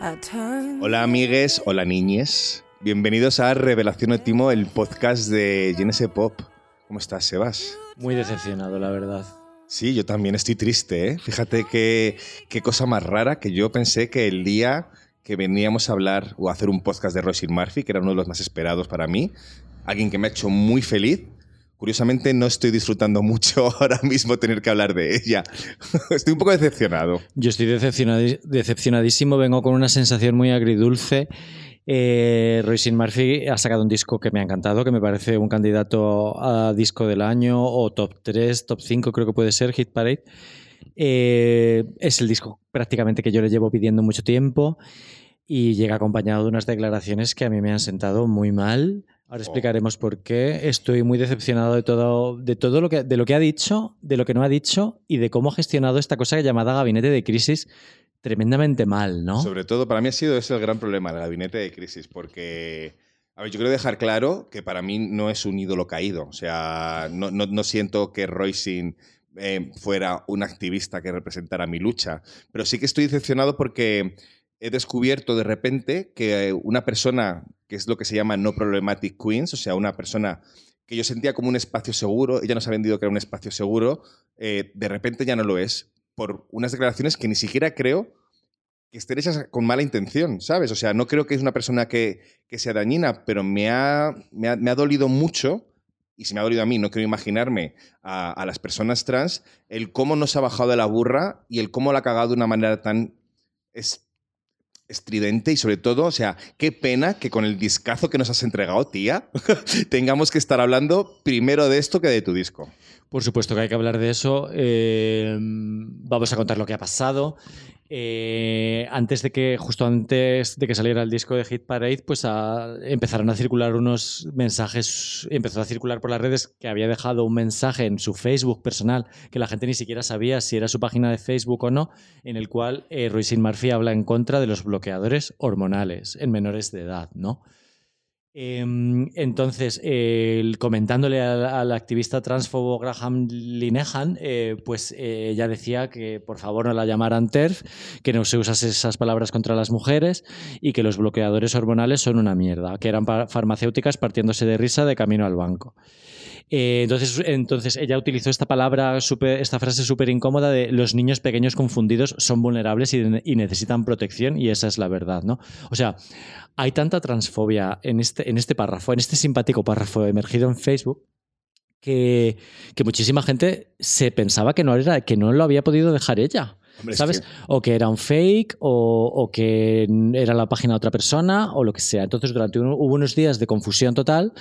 Hola amigues, hola niñes. Bienvenidos a Revelación Óptimo, el podcast de Genese Pop. ¿Cómo estás, Sebas? Muy decepcionado, la verdad. Sí, yo también estoy triste, ¿eh? Fíjate qué, qué cosa más rara que yo pensé que el día que veníamos a hablar o a hacer un podcast de Roisin Murphy, que era uno de los más esperados para mí, alguien que me ha hecho muy feliz, Curiosamente no estoy disfrutando mucho ahora mismo tener que hablar de ella. estoy un poco decepcionado. Yo estoy decepcionadísimo, vengo con una sensación muy agridulce. Eh, Roisin Murphy ha sacado un disco que me ha encantado, que me parece un candidato a disco del año o top 3, top 5 creo que puede ser, Hit Parade. Eh, es el disco prácticamente que yo le llevo pidiendo mucho tiempo y llega acompañado de unas declaraciones que a mí me han sentado muy mal Ahora explicaremos por qué. Estoy muy decepcionado de todo, de todo lo que, de lo que ha dicho, de lo que no ha dicho y de cómo ha gestionado esta cosa llamada gabinete de crisis tremendamente mal, ¿no? Sobre todo, para mí ha sido ese el gran problema, el gabinete de crisis, porque, a ver, yo quiero dejar claro que para mí no es un ídolo caído. O sea, no, no, siento que Royce eh, fuera un activista que representara mi lucha, pero sí que estoy decepcionado porque he descubierto de repente que una persona que es lo que se llama no problematic queens, o sea, una persona que yo sentía como un espacio seguro, ella nos ha vendido que era un espacio seguro, eh, de repente ya no lo es, por unas declaraciones que ni siquiera creo que estén hechas con mala intención, ¿sabes? O sea, no creo que es una persona que, sea dañina, pero me ha, me ha, dolido mucho, y si me ha dolido a mí, no quiero imaginarme a, las personas trans, el cómo nos ha bajado de la burra y el cómo la ha cagado de una manera tan... estridente y sobre todo, o sea, qué pena que con el discazo que nos has entregado, tía, tengamos que estar hablando primero de esto que de tu disco. Por supuesto que hay que hablar de eso. Eh, vamos a contar lo que ha pasado. Eh, antes de que, justo antes de que saliera el disco de Hit Parade, pues empezaron a circular unos mensajes, empezó a circular por las redes que había dejado un mensaje en su Facebook personal, que la gente ni siquiera sabía si era su página de Facebook o no, en el cual eh, Roisin Murphy habla en contra de los bloqueadores hormonales en menores de edad, ¿no? Em, entonces, comentándole al, activista transfobo Graham Linehan, eh, pues eh, ella decía que por favor no la llamaran TERF, que no se usase esas palabras contra las mujeres y que los bloqueadores hormonales son una mierda, que eran farmacéuticas partiéndose de risa de camino al banco. Eh, entonces, entonces ella utilizó esta palabra, esta frase súper incómoda de los niños pequeños confundidos son vulnerables y, y, necesitan protección y esa es la verdad, ¿no? O sea, hay tanta transfobia en este, en este párrafo, en este simpático párrafo emergido en Facebook, que, que muchísima gente se pensaba que no, era, que no lo había podido dejar ella. ¿Sabes? O que era un fake, o, que era la página de otra persona, o lo que sea. Entonces, durante hubo unos días de confusión total,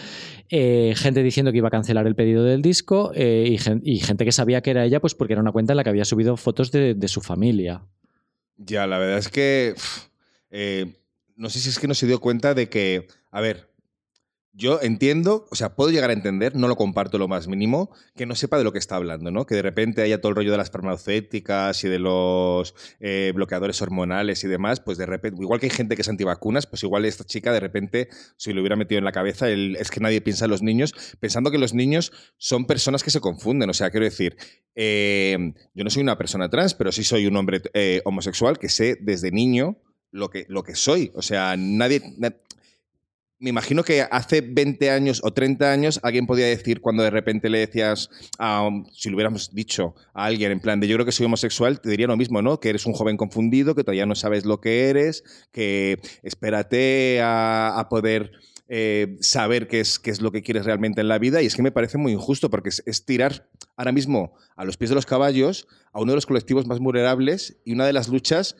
eh, gente diciendo que iba a cancelar el pedido del disco, eh, y, gente que sabía que era ella, pues porque era una cuenta en la que había subido fotos de, su familia. Ya, la verdad es que. Eh, no sé si es que no se dio cuenta de que. A ver, yo entiendo, o sea, puedo llegar a entender, no lo comparto lo más mínimo, que no sepa de lo que está hablando, ¿no? Que de repente haya todo el rollo de las farmacéuticas y de los eh, bloqueadores hormonales y demás, pues de repente, igual que hay gente que es antivacunas, pues igual esta chica de repente, si lo hubiera metido en la cabeza, es que nadie piensa en los niños, pensando que los niños son personas que se confunden. O sea, quiero decir, eh, yo no soy una persona trans, pero sí soy un hombre eh, homosexual que sé desde niño lo que, lo que soy. O sea, nadie, me imagino que hace 20 años o 30 años alguien podía decir cuando de repente le decías, si lo hubiéramos dicho a alguien en plan de yo creo que soy homosexual, te diría lo mismo, ¿no? Que eres un joven confundido, que todavía no sabes lo que eres, que espérate a, poder eh, saber qué es, qué es lo que quieres realmente en la vida. Y es que me parece muy injusto porque es, tirar ahora mismo a los pies de los caballos a uno de los colectivos más vulnerables y una de las luchas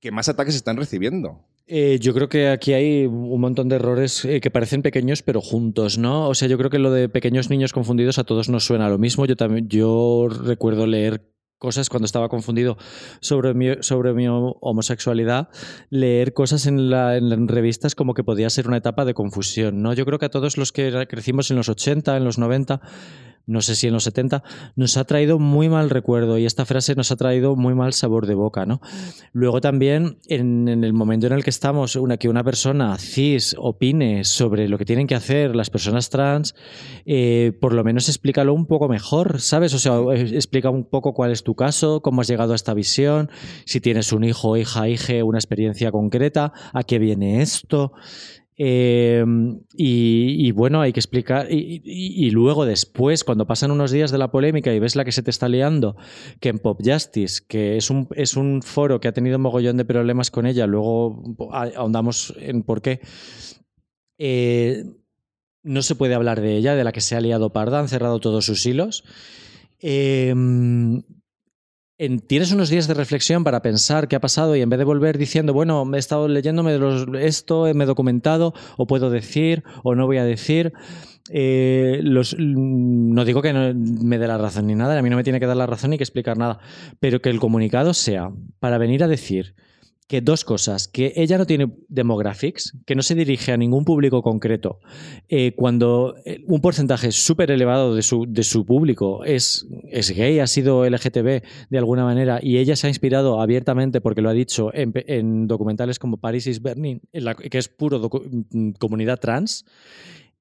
que más ataques están recibiendo. Eh, yo creo que aquí hay un montón de errores eh, que parecen pequeños pero juntos, ¿no? O sea, yo creo que lo de pequeños niños confundidos a todos nos suena lo mismo. Yo también, yo recuerdo leer cosas cuando estaba confundido sobre mi, sobre mi homosexualidad, leer cosas en, la, en revistas como que podía ser una etapa de confusión, ¿no? Yo creo que a todos los que crecimos en los 80, en los 90, no sé si en los 70, nos ha traído muy mal recuerdo y esta frase nos ha traído muy mal sabor de boca. ¿no? Luego también, en, el momento en el que estamos, una, que una persona cis opine sobre lo que tienen que hacer las personas trans, eh, por lo menos explícalo un poco mejor, ¿sabes? O sea, eh, explica un poco cuál es tu caso, cómo has llegado a esta visión, si tienes un hijo, hija, hija, una experiencia concreta, a qué viene esto. Eh, y, bueno, hay que explicar. Y, luego, después, cuando pasan unos días de la polémica y ves la que se te está liando, que en Pop Justice, que es un, es un foro que ha tenido un mogollón de problemas con ella, luego ahondamos en por qué. Eh, no se puede hablar de ella, de la que se ha liado parda, han cerrado todos sus hilos. Eh, tienes unos días de reflexión para pensar qué ha pasado y en vez de volver diciendo, bueno, me he estado leyéndome esto, me he documentado, o puedo decir, o no voy a decir. Eh, los, no digo que no me dé la razón ni nada, a mí no me tiene que dar la razón ni que explicar nada, pero que el comunicado sea para venir a decir que dos cosas, que ella no tiene demographics, que no se dirige a ningún público concreto, eh, cuando eh, un porcentaje súper elevado de su, de su público es, es, gay, ha sido LGTB de alguna manera, y ella se ha inspirado abiertamente, porque lo ha dicho, en, documentales como Paris is Burning, que es puro mm, comunidad trans,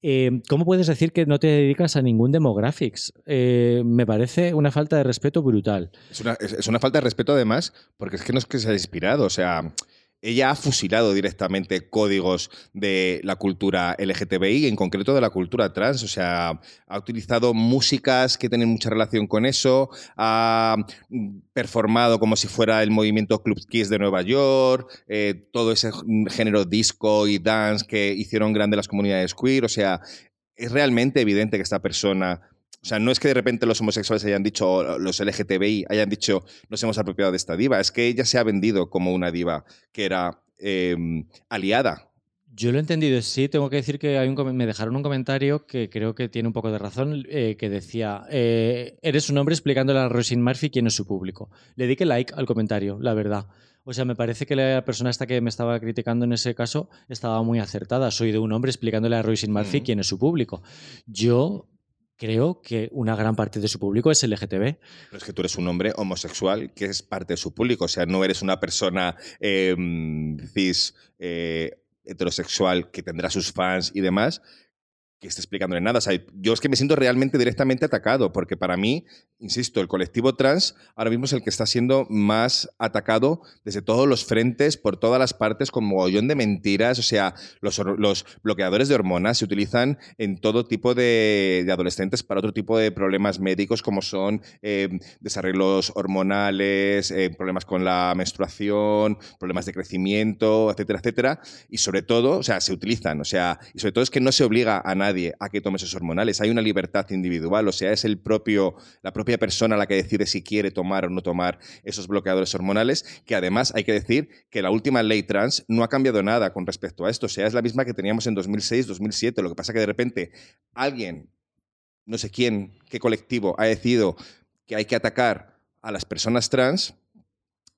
eh, ¿Cómo puedes decir que no te dedicas a ningún demographics? Eh, me parece una falta de respeto brutal. Es una, es una, falta de respeto además, porque es que no es que se ha inspirado, o sea, ella ha fusilado directamente códigos de la cultura LGTBI, en concreto de la cultura trans. O sea, ha utilizado músicas que tienen mucha relación con eso, ha performado como si fuera el movimiento Club Kiss de Nueva York, eh, todo ese género disco y dance que hicieron grande las comunidades queer. O sea, es realmente evidente que esta persona o sea, no es que de repente los homosexuales hayan dicho, los LGTBI hayan dicho, nos hemos apropiado de esta diva, es que ella se ha vendido como una diva que era em, aliada. Yo lo he entendido, sí. Tengo que decir que hay un, me dejaron un comentario que creo que tiene un poco de razón, eh, que decía, eh, eres un hombre explicándole a Roisin Murphy quién es su público. Le di que like al comentario, la verdad. O sea, me parece que la persona esta que me estaba criticando en ese caso estaba muy acertada. Soy de un hombre explicándole a Roisin Murphy quién es su público. Yo creo que una gran parte de su público es LGTB. Pero es que tú eres un hombre homosexual que es parte de su público, o sea, no eres una persona em, cis eh, heterosexual que tendrá sus fans y demás, que esté explicándole nada. O sea, yo es que me siento realmente directamente atacado, porque para mí, insisto, el colectivo trans ahora mismo es el que está siendo más atacado desde todos los frentes, por todas las partes, con mogollón de mentiras. O sea, los, los bloqueadores de hormonas se utilizan en todo tipo de, adolescentes para otro tipo de problemas médicos, como son eh, desarreglos hormonales, eh, problemas con la menstruación, problemas de crecimiento, etcétera, etcétera. Y sobre todo, o sea, se utilizan. O sea, y sobre todo es que no se obliga a nadie a que tome esos hormonales. Hay una libertad individual, o sea, es el propio, la propia persona la que decide si quiere tomar o no tomar esos bloqueadores hormonales, que además hay que decir que la última ley trans no ha cambiado nada con respecto a esto, o sea, es la misma que teníamos en 2006, 2007, lo que pasa que de repente alguien, no sé quién, qué colectivo, ha decidido que hay que atacar a las personas trans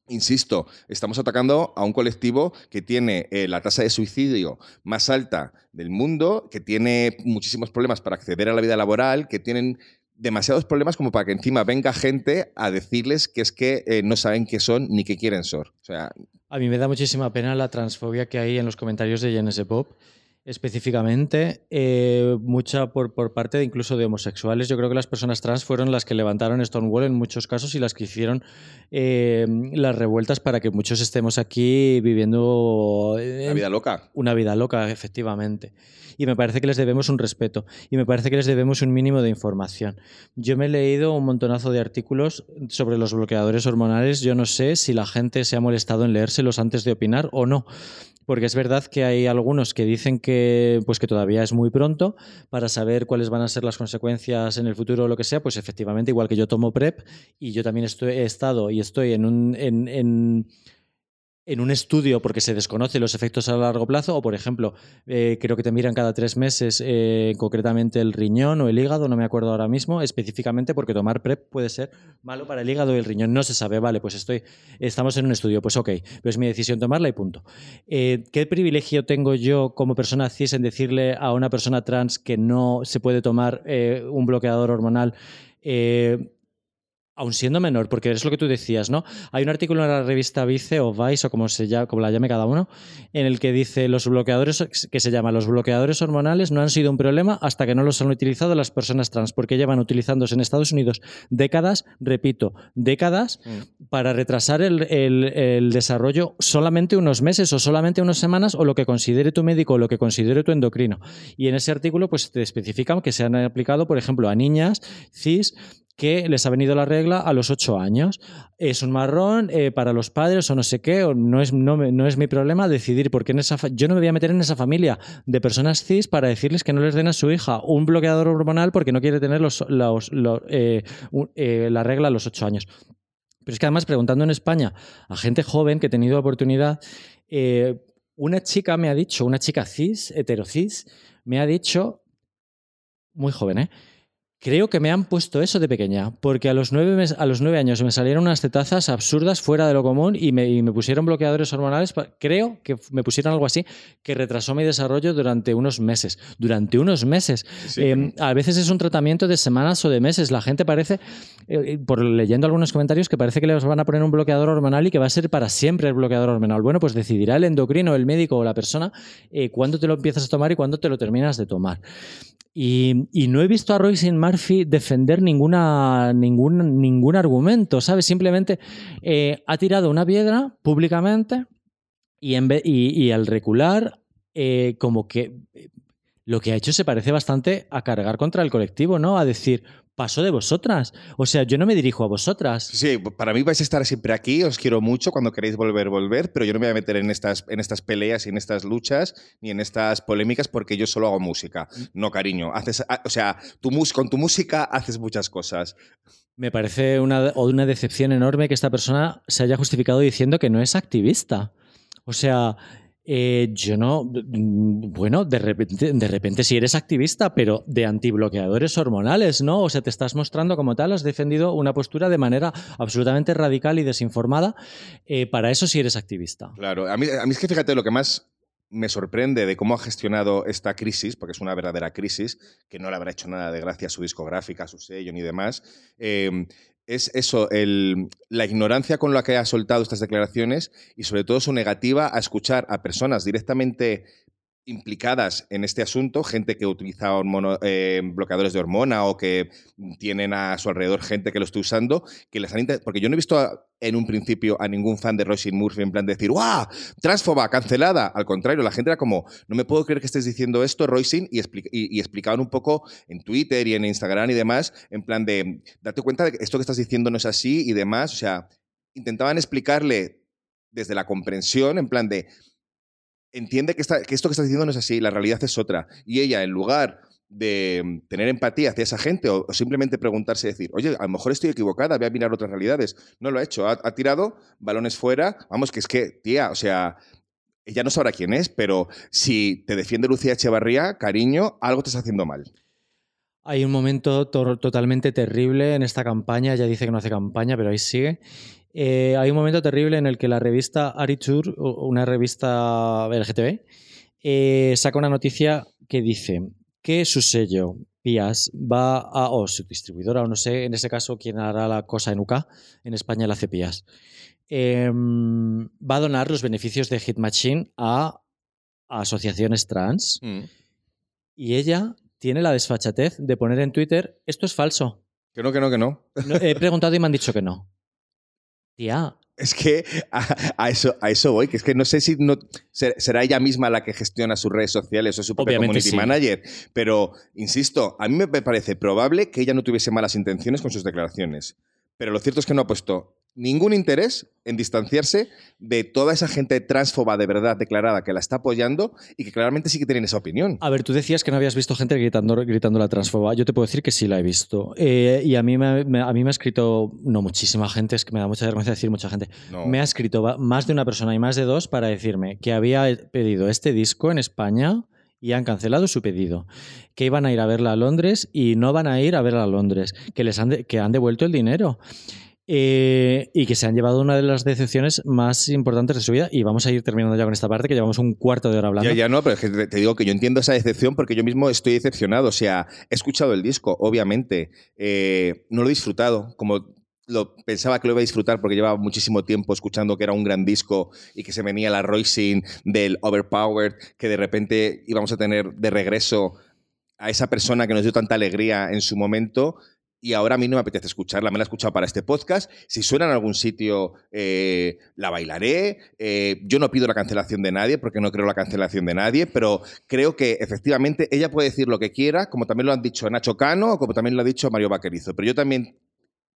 Insisto, estamos atacando a un colectivo que tiene eh, la tasa de suicidio más alta del mundo, que tiene muchísimos problemas para acceder a la vida laboral, que tienen demasiados problemas como para que encima venga gente a decirles que es que eh, no saben qué son ni qué quieren ser. O sea, a mí me da muchísima pena la transfobia que hay en los comentarios de GNS Pop específicamente, eh, mucha por, por, parte de incluso de homosexuales. Yo creo que las personas trans fueron las que levantaron Stonewall en muchos casos y las que hicieron eh, las revueltas para que muchos estemos aquí viviendo... una vida loca. Una vida loca, efectivamente. Y me parece que les debemos un respeto y me parece que les debemos un mínimo de información. Yo me he leído un montonazo de artículos sobre los bloqueadores hormonales. Yo no sé si la gente se ha molestado en leérselos antes de opinar o no porque es verdad que hay algunos que dicen que, pues que todavía es muy pronto para saber cuáles van a ser las consecuencias en el futuro o lo que sea, pues efectivamente, igual que yo tomo PrEP y yo también estoy, he estado y estoy en un... En, en un estudio porque se desconoce los efectos a largo plazo, o por ejemplo, eh, creo que te miran cada tres meses eh, concretamente el riñón o el hígado, no me acuerdo ahora mismo, específicamente porque tomar PrEP puede ser malo para el hígado y el riñón. No se sabe, vale, pues estoy, estamos en un estudio, pues ok, pero es mi decisión tomarla y punto. Eh, ¿Qué privilegio tengo yo como persona cis en decirle a una persona trans que no se puede tomar un bloqueador hormonal? Aún siendo menor, porque es lo que tú decías, ¿no? Hay un artículo en la revista Vice o Vice o como, se llama, como la llame cada uno, en el que dice los bloqueadores, que se llama los bloqueadores hormonales no han sido un problema hasta que no los han utilizado las personas trans, porque llevan utilizándose en Estados Unidos décadas, repito, décadas, mm. para retrasar el, el, desarrollo solamente unos meses o solamente unas semanas o lo que considere tu médico o lo que considere tu endocrino. Y en ese artículo pues te especifican que se han aplicado, por ejemplo, a niñas cis que les ha venido la regla a los ocho años. Es un marrón eh, para los padres o no sé qué, o no, es, no, no es mi problema decidir, porque en esa yo no me voy a meter en esa familia de personas cis para decirles que no les den a su hija un bloqueador hormonal porque no quiere tener los, eh, eh, la regla a los ocho años. Pero es que además, preguntando en España a gente joven que ha tenido oportunidad, una chica me ha dicho, una chica cis, heterocis, me ha dicho, muy joven, ¿eh? Creo que me han puesto eso de pequeña, porque a los nueve, a los nueve años me salieron unas tetazas absurdas fuera de lo común y me, pusieron bloqueadores hormonales. Creo que me pusieron algo así que retrasó mi desarrollo durante unos meses. Durante unos meses. Em, a veces es un tratamiento de semanas o de meses. La gente parece, eh, eh, por leyendo algunos comentarios, que parece que les van a poner un bloqueador hormonal y que va a ser para siempre el bloqueador hormonal. Bueno, pues decidirá el endocrino, el médico o la persona eh, cuándo te lo empiezas a tomar y cuándo te lo terminas de tomar. Y, no he visto a Royce Murphy defender ninguna, ningún, ningún argumento, ¿sabes? Simplemente eh, ha tirado una piedra públicamente y, al recular, eh, como que lo que ha hecho se parece bastante a cargar contra el colectivo, ¿no? A decir, paso de vosotras. O sea, yo no me dirijo a vosotras. Sí, para mí vais a estar siempre aquí, os quiero mucho cuando queréis volver, volver, pero yo no me voy a meter en estas, en estas peleas y en estas luchas ni en estas polémicas porque yo solo hago música. No, cariño. Haces, o sea, tu con tu música haces muchas cosas. Me parece una, una decepción enorme que esta persona se haya justificado diciendo que no es activista. O sea, eh, yo no, mm, bueno, de repente, de repente si eres activista, pero de antibloqueadores hormonales, ¿no? O sea, te estás mostrando como tal, has defendido una postura de manera absolutamente radical y desinformada. Eh, para eso si eres activista. Claro, a mí, a mí es que fíjate lo que más me sorprende de cómo ha gestionado esta crisis, porque es una verdadera crisis, que no le habrá hecho nada de gracia a su discográfica, a su sello ni demás, eh, es eso, la ignorancia con la que ha soltado estas declaraciones y sobre todo su negativa a escuchar a personas directamente implicadas en este asunto, gente que utiliza eh, bloqueadores de hormona o que tienen a su alrededor gente que lo está usando, que les han porque yo no he visto en un principio a ningún fan de Roisin Murphy en plan de decir, ¡guau! Transfoba, cancelada. Al contrario, la gente era como, no me puedo creer que estés diciendo esto, Roisin, y, y, explicaban un poco en Twitter y en Instagram y demás, en plan de, date cuenta de que esto que estás diciendo no es así y demás. O sea, intentaban explicarle desde la comprensión, en plan de, entiende que, esto que estás diciendo no es así, la realidad es otra. Y ella, en lugar de mm, tener empatía hacia esa gente o, simplemente preguntarse y decir, oye, a lo mejor estoy equivocada, voy a mirar otras realidades. No lo ha hecho, ha, tirado balones fuera. Vamos, que es que, tía, o sea, ella no sabrá quién es, pero si te defiende Lucía Echevarría, cariño, algo te está haciendo mal. Hay un momento totalmente terrible en esta campaña, ya dice que no hace campaña, pero ahí sigue, eh, hay un momento terrible en el que la revista Aritur, una revista LGTB, eh, saca una noticia que dice que su sello, Pias, va a, o su distribuidora, o no sé, en ese caso, quién hará la cosa en UK, en España la hace Pias, em, va a donar los beneficios de Hit Machine a, asociaciones trans. Mm. Y ella tiene la desfachatez de poner en Twitter, esto es falso. Que no, que no, que no. he preguntado y me han dicho que no. Tía. Es que a, eso, a eso voy, que es que no sé si no, será ella misma la que gestiona sus redes sociales o su propia community manager, pero insisto, a mí me parece probable que ella no tuviese malas intenciones con sus declaraciones. Pero lo cierto es que no ha puesto ningún interés en distanciarse de toda esa gente transfoba de verdad declarada que la está apoyando y que claramente sí que tienen esa opinión. A ver, tú decías que no habías visto gente gritando, gritando la transfoba. Yo te puedo decir que sí la he visto. Eh, y a mí me, me- a mí me ha escrito, no muchísima gente, es que me da mucha vergüenza decir mucha gente. No. Me ha escrito más de una persona y más de dos para decirme que había pedido este disco en España y han cancelado su pedido. Que iban a ir a verla a Londres y no van a ir a verla a Londres. Que, les han, de- que han devuelto el dinero. Eh, y que se han llevado una de las decepciones más importantes de su vida. Y vamos a ir terminando ya con esta parte, que llevamos un cuarto de hora hablando. Ya, ya no, pero es que te, digo que yo entiendo esa decepción porque yo mismo estoy decepcionado. O sea, he escuchado el disco, obviamente. eh, no lo he disfrutado como lo pensaba que lo iba a disfrutar porque llevaba muchísimo tiempo escuchando que era un gran disco y que se venía la Roisin del Overpowered, que de repente íbamos a tener de regreso a esa persona que nos dio tanta alegría en su momento. Y ahora a mí no me apetece escucharla, me la he escuchado para este podcast. Si suena en algún sitio, eh, la bailaré. Eh, yo no pido la cancelación de nadie, porque no creo la cancelación de nadie, pero creo que efectivamente ella puede decir lo que quiera, como también lo han dicho Nacho Cano o como también lo ha dicho Mario Vaquerizo. Pero yo también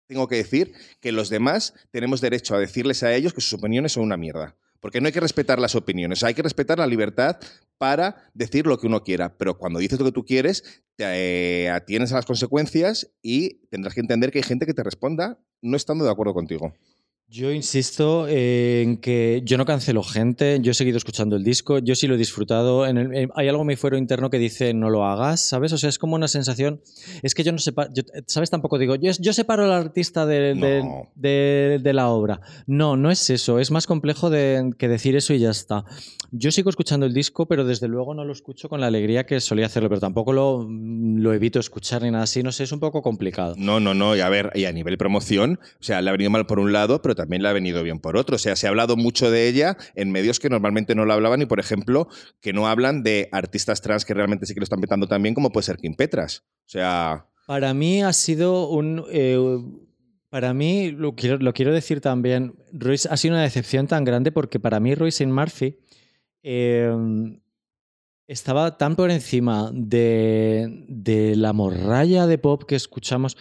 tengo que decir que los demás tenemos derecho a decirles a ellos que sus opiniones son una mierda. Porque no hay que respetar las opiniones, hay que respetar la libertad para decir lo que uno quiera. Pero cuando dices lo que tú quieres, te eh, atienes a las consecuencias y tendrás que entender que hay gente que te responda no estando de acuerdo contigo. Yo insisto en que yo no cancelo gente, yo he seguido escuchando el disco, yo sí lo he disfrutado. En el- en- hay algo en mi fuero interno que dice no lo hagas, ¿sabes? O sea, es como una sensación. Es que yo no separo, ¿sabes? Tampoco digo, yo, yo separo al artista de, de- No. de- de la obra. No, no es eso, es más complejo que decir eso y ya está. Yo sigo escuchando el disco, pero desde luego no lo escucho con la alegría que solía hacerlo, pero tampoco lo, lo evito escuchar ni nada así, no sé, es un poco complicado. No, no, no. Y a ver, y a nivel promoción, o sea, le ha venido mal por un lado, pero también le ha venido bien por otro. O sea, se ha hablado mucho de ella en medios que normalmente no lo hablaban y, por ejemplo, que no hablan de artistas trans que realmente sí que lo están petando también, como puede ser Kim Petras. O sea, Para mí ha sido un. eh, para mí, lo quiero, lo quiero decir también, Royce ha sido una decepción tan grande porque para mí Royce Murphy eh, estaba tan por encima de, de la morralla de pop que escuchamos.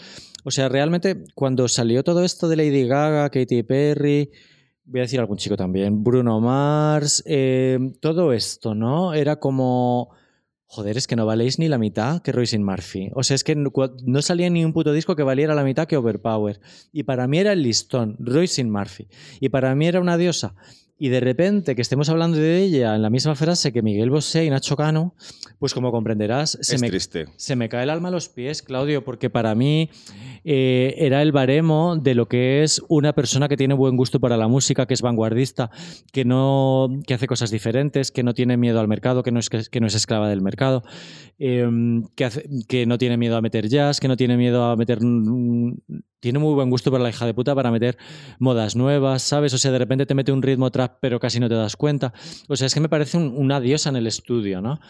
O sea, realmente cuando salió todo esto de Lady Gaga, Katy Perry, voy a decir algún chico también, Bruno Mars, eh, todo esto, ¿no? Era como... Joder, es que no valéis ni la mitad que Royce Murphy. O sea, es que no salía ni un puto disco que valiera la mitad que Overpower. Y para mí era el listón, Royce Murphy. Y para mí era una diosa. Y de repente que estemos hablando de ella en la misma frase que Miguel Bosé y Nacho Cano, pues como comprenderás, se es me, triste. se me cae el alma a los pies, Claudio, porque para mí eh, era el baremo de lo que es una persona que tiene buen gusto para la música, que es vanguardista, que no que hace cosas diferentes, que no tiene miedo al mercado, que no es, que no es esclava del mercado, eh, que, hace- que no tiene miedo a meter jazz, que no tiene miedo a meter... Tiene muy buen gusto para la hija de puta para meter modas nuevas, ¿sabes? O sea, de repente te mete un ritmo trap, pero casi no te das cuenta. O sea, es que me parece un- una diosa en el estudio, ¿no?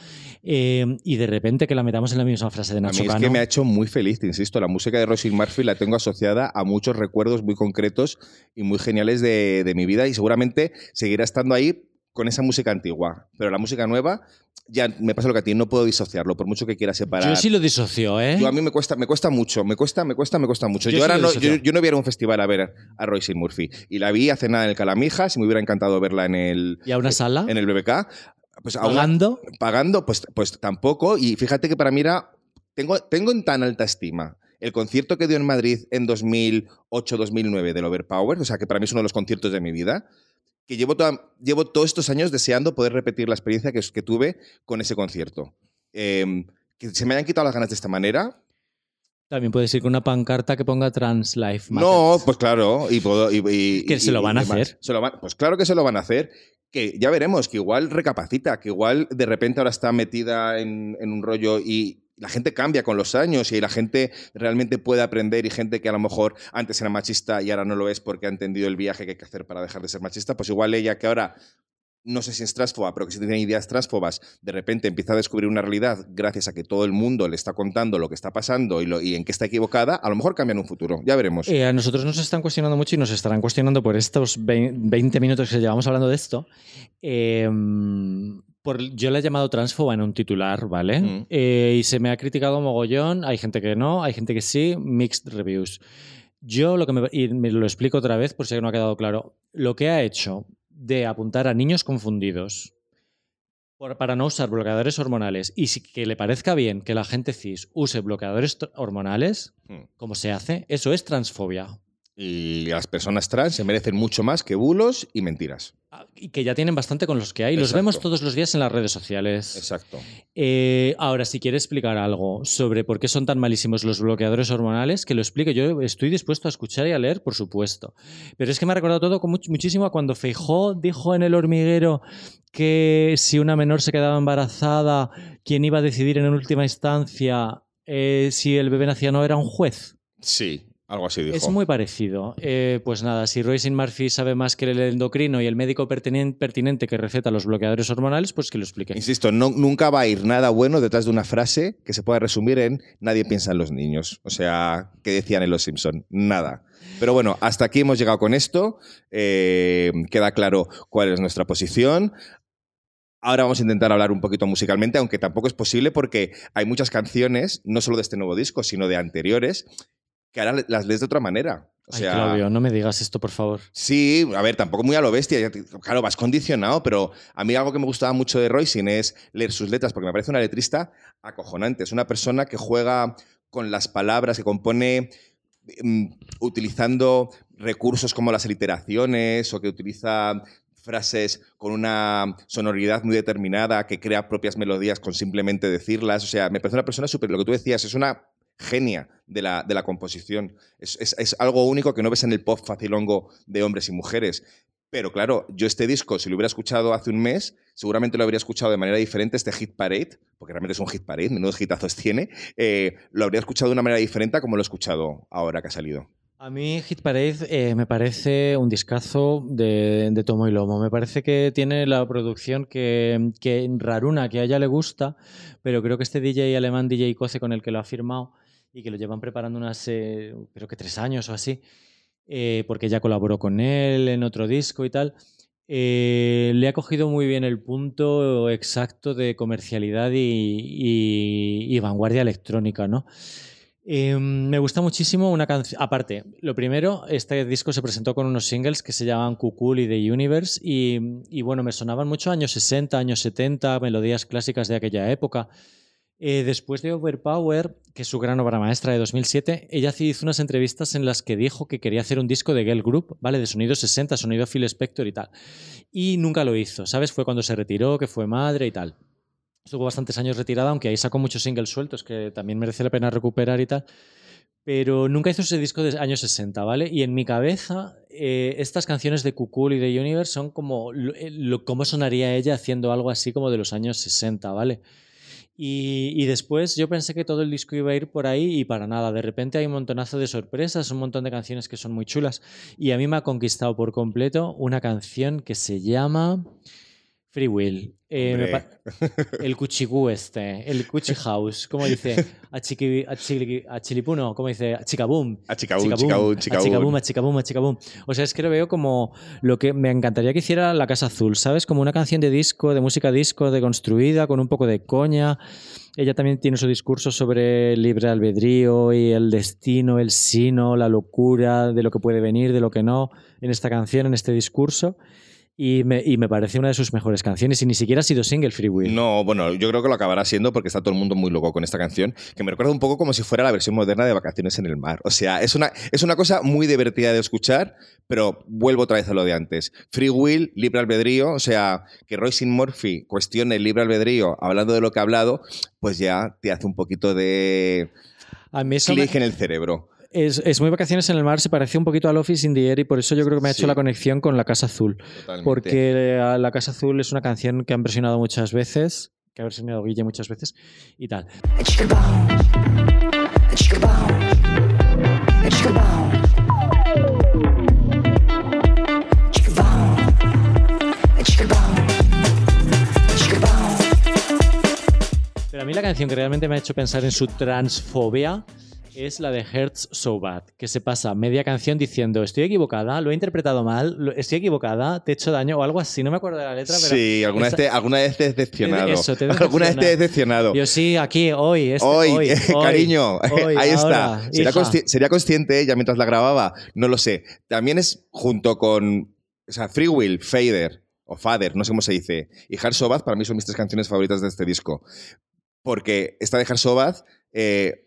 Eh, y de repente que la metamos en la misma frase de A Nacho mí es que me ha hecho muy feliz, te insisto. La música de Rosie Murphy la tengo asociada a muchos recuerdos muy concretos y muy geniales de, de mi vida y seguramente seguirá estando ahí con esa música antigua. Pero la música nueva, ya me pasa lo que a ti, no puedo disociarlo, por mucho que quiera separar. Yo sí lo disocio, ¿eh? Yo a mí me cuesta, me cuesta mucho, me cuesta, me cuesta, me cuesta mucho. Yo Yo, sí ahora no, yo, yo no voy a ir a un festival a ver a Royce Murphy. Y la vi hace nada en el Calamijas y me hubiera encantado verla en el, ¿Y a una sala? en el BBK. Pues ¿Pagando? pagando, pues, pues tampoco. Y fíjate que para mí era. Tengo, tengo en tan alta estima el concierto que dio en Madrid en 2008-2009 del Overpower, o sea que para mí es uno de los conciertos de mi vida, que llevo, toda- llevo todos estos años deseando poder repetir la experiencia que, que tuve con ese concierto. Eh, que se me hayan quitado las ganas de esta manera. También puedes ir con una pancarta que ponga Trans Life Matter. No, pues claro. Y, puedo- y- y- Que se lo van a y hacer. Se lo van- pues claro que se lo van a hacer. Que ya veremos, que igual recapacita, que igual de repente ahora está metida en, en un rollo y la gente cambia con los años y la gente realmente puede aprender y gente que a lo mejor antes era machista y ahora no lo es porque ha entendido el viaje que hay que hacer para dejar de ser machista, pues igual ella que ahora no sé si es transfoba, pero que si tiene ideas transfobas, de repente empieza a descubrir una realidad gracias a que todo el mundo le está contando lo que está pasando y, lo- en qué está equivocada, a lo mejor cambia en un futuro. Ya veremos. Eh, a nosotros nos están cuestionando mucho y nos estarán cuestionando por estos vein- 20 minutos que llevamos hablando de esto. Eh, por, yo le he llamado transfoba en un titular, ¿vale? Mm. Eh, y se me ha criticado mogollón. Hay gente que no, hay gente que sí. Mixed reviews. Yo lo que me, y me lo explico otra vez por si no ha quedado claro. Lo que ha hecho de apuntar a niños confundidos por- para no usar bloqueadores hormonales y si, que le parezca bien que la gente cis use bloqueadores hormonales, Hmm. como se hace, eso es transfobia. Y las personas trans se merecen mucho más que bulos y mentiras. Ah, Y que ya tienen bastante con los que hay. Los vemos todos los días en las redes sociales. Exacto. Eh, ahora, si quiere explicar algo sobre por qué son tan malísimos los bloqueadores hormonales, que lo explique. Yo estoy dispuesto a escuchar y a leer, por supuesto. Pero es que me ha recordado todo much- muchísimo a cuando Feijó dijo en el hormiguero que si una menor se quedaba embarazada, quien iba a decidir en última instancia eh, si el bebé nacía o no era un juez. Sí, algo así dijo. Es muy parecido. Eh, pues nada, si Roisin Murphy sabe más que el endocrino y el médico pertinen- pertinente que receta los bloqueadores hormonales, pues que lo explique. Insisto, no- nunca va a ir nada bueno detrás de una frase que se pueda resumir en nadie piensa en los niños. O sea, que decían en Los Simpson, nada. Pero bueno, hasta aquí hemos llegado con esto. Eh, queda claro cuál es nuestra posición. Ahora vamos a intentar hablar un poquito musicalmente, aunque tampoco es posible porque hay muchas canciones, no solo de este nuevo disco, sino de anteriores, que ahora las lees de otra manera. O Ay, sea, Claudio, no me digas esto, por favor. Sí, a ver, tampoco muy a lo bestia, claro, vas condicionado, pero a mí algo que me gustaba mucho de Roisin es leer sus letras, porque me parece una letrista acojonante. Es una persona que juega con las palabras, que compone mm, utilizando recursos como las aliteraciones o que utiliza frases con una sonoridad muy determinada, que crea propias melodías con simplemente decirlas. O sea, me parece una persona súper, lo que tú decías, es una genia de la, de la composición. Es, es- es algo único que no ves en el pop facilongo de hombres y mujeres. Pero claro, yo este disco, si lo hubiera escuchado hace un mes, seguramente lo habría escuchado de manera diferente, este Hit Parade, porque realmente es un Hit Parade, menudos hitazos tiene, eh, lo habría escuchado de una manera diferente como lo he escuchado ahora que ha salido. A mí Hit Parade eh, me parece un discazo de, de tomo y lomo. Me parece que tiene la producción que, que raruna, que a ella le gusta, pero creo que este DJ alemán, DJ Coce, con el que lo ha firmado y que lo llevan preparando unas, eh, creo que tres años o así, eh, porque ya colaboró con él en otro disco y tal, eh, le ha cogido muy bien el punto exacto de comercialidad y, y- y vanguardia electrónica, ¿no? Eh, me gusta muchísimo una canción. Aparte, lo primero, este disco se presentó con unos singles que se llaman Kukul y The Universe. Y, y bueno, me sonaban mucho años 60, años 70, melodías clásicas de aquella época. Eh, después de Overpower, que es su gran obra maestra de 2007, ella hizo unas entrevistas en las que dijo que quería hacer un disco de girl group, ¿vale? De sonido 60, sonido Phil Spector y tal. Y nunca lo hizo, ¿sabes? Fue cuando se retiró, que fue madre y tal. Estuvo bastantes años retirada, aunque ahí sacó muchos singles sueltos que también merece la pena recuperar y tal. Pero nunca hizo ese disco de años 60, ¿vale? Y en mi cabeza, eh, estas canciones de Kukul y de Universe son como lo, eh, lo- cómo sonaría ella haciendo algo así como de los años 60, ¿vale? Y, después yo pensé que todo el disco iba a ir por ahí y para nada. De repente hay un montonazo de sorpresas, un montón de canciones que son muy chulas. Y a mí me ha conquistado por completo una canción que se llama Free Will. Eh, el cuchigú este, el cuchi house, ¿cómo dice? Achilipuno, ¿cómo dice? Achicabum. A Chicaún, Chicaún, Achicabum, Chicaún. achicabum, achicabum. O sea, es que lo veo como lo que me encantaría que hiciera La Casa Azul, ¿sabes? Como una canción de disco, de música disco, deconstruida, con un poco de coña. Ella también tiene su discurso sobre el libre albedrío y el destino, el sino, la locura, de lo que puede venir, de lo que no, en esta canción, en este discurso. Y me, y me parece una de sus mejores canciones y ni siquiera ha sido single Free Will. No, bueno, yo creo que lo acabará siendo porque está todo el mundo muy loco con esta canción, que me recuerda un poco como si fuera la versión moderna de Vacaciones en el Mar. O sea, es una, es una cosa muy divertida de escuchar, pero vuelvo otra vez a lo de antes. Free Will, libre albedrío, o sea, que Royce Murphy cuestione el libre albedrío hablando de lo que ha hablado, pues ya te hace un poquito de A mí eso me- en el cerebro. Es, es muy Vacaciones en el Mar, se parece un poquito al Office in the Air y por eso yo creo que me ha hecho Sí. la conexión con La Casa Azul. Totalmente. Porque eh, La Casa Azul es una canción que han versionado muchas veces, que ha versionado Guille muchas veces y tal. Pero a mí la canción que realmente me ha hecho pensar en su transfobia es la de Hurts So Bad, que se pasa media canción diciendo estoy equivocada, lo he interpretado mal, lo- estoy equivocada, te he hecho daño o algo así, no me acuerdo de la letra, pero... Sí, alguna, vez te, alguna vez te decepcionado. Eso, te alguna vez te he decepcionado. Yo sí, aquí, hoy, este, hoy, hoy, eh, hoy, cariño, hoy, ahí ahora, está. ¿Sería, hija. consci- sería consciente ella mientras la grababa? No lo sé. También es junto con o sea, Free Will, Fader o Father, no sé cómo se dice, y Hard Sobath para mí son mis tres canciones favoritas de este disco. Porque esta de Hard Sobath, eh,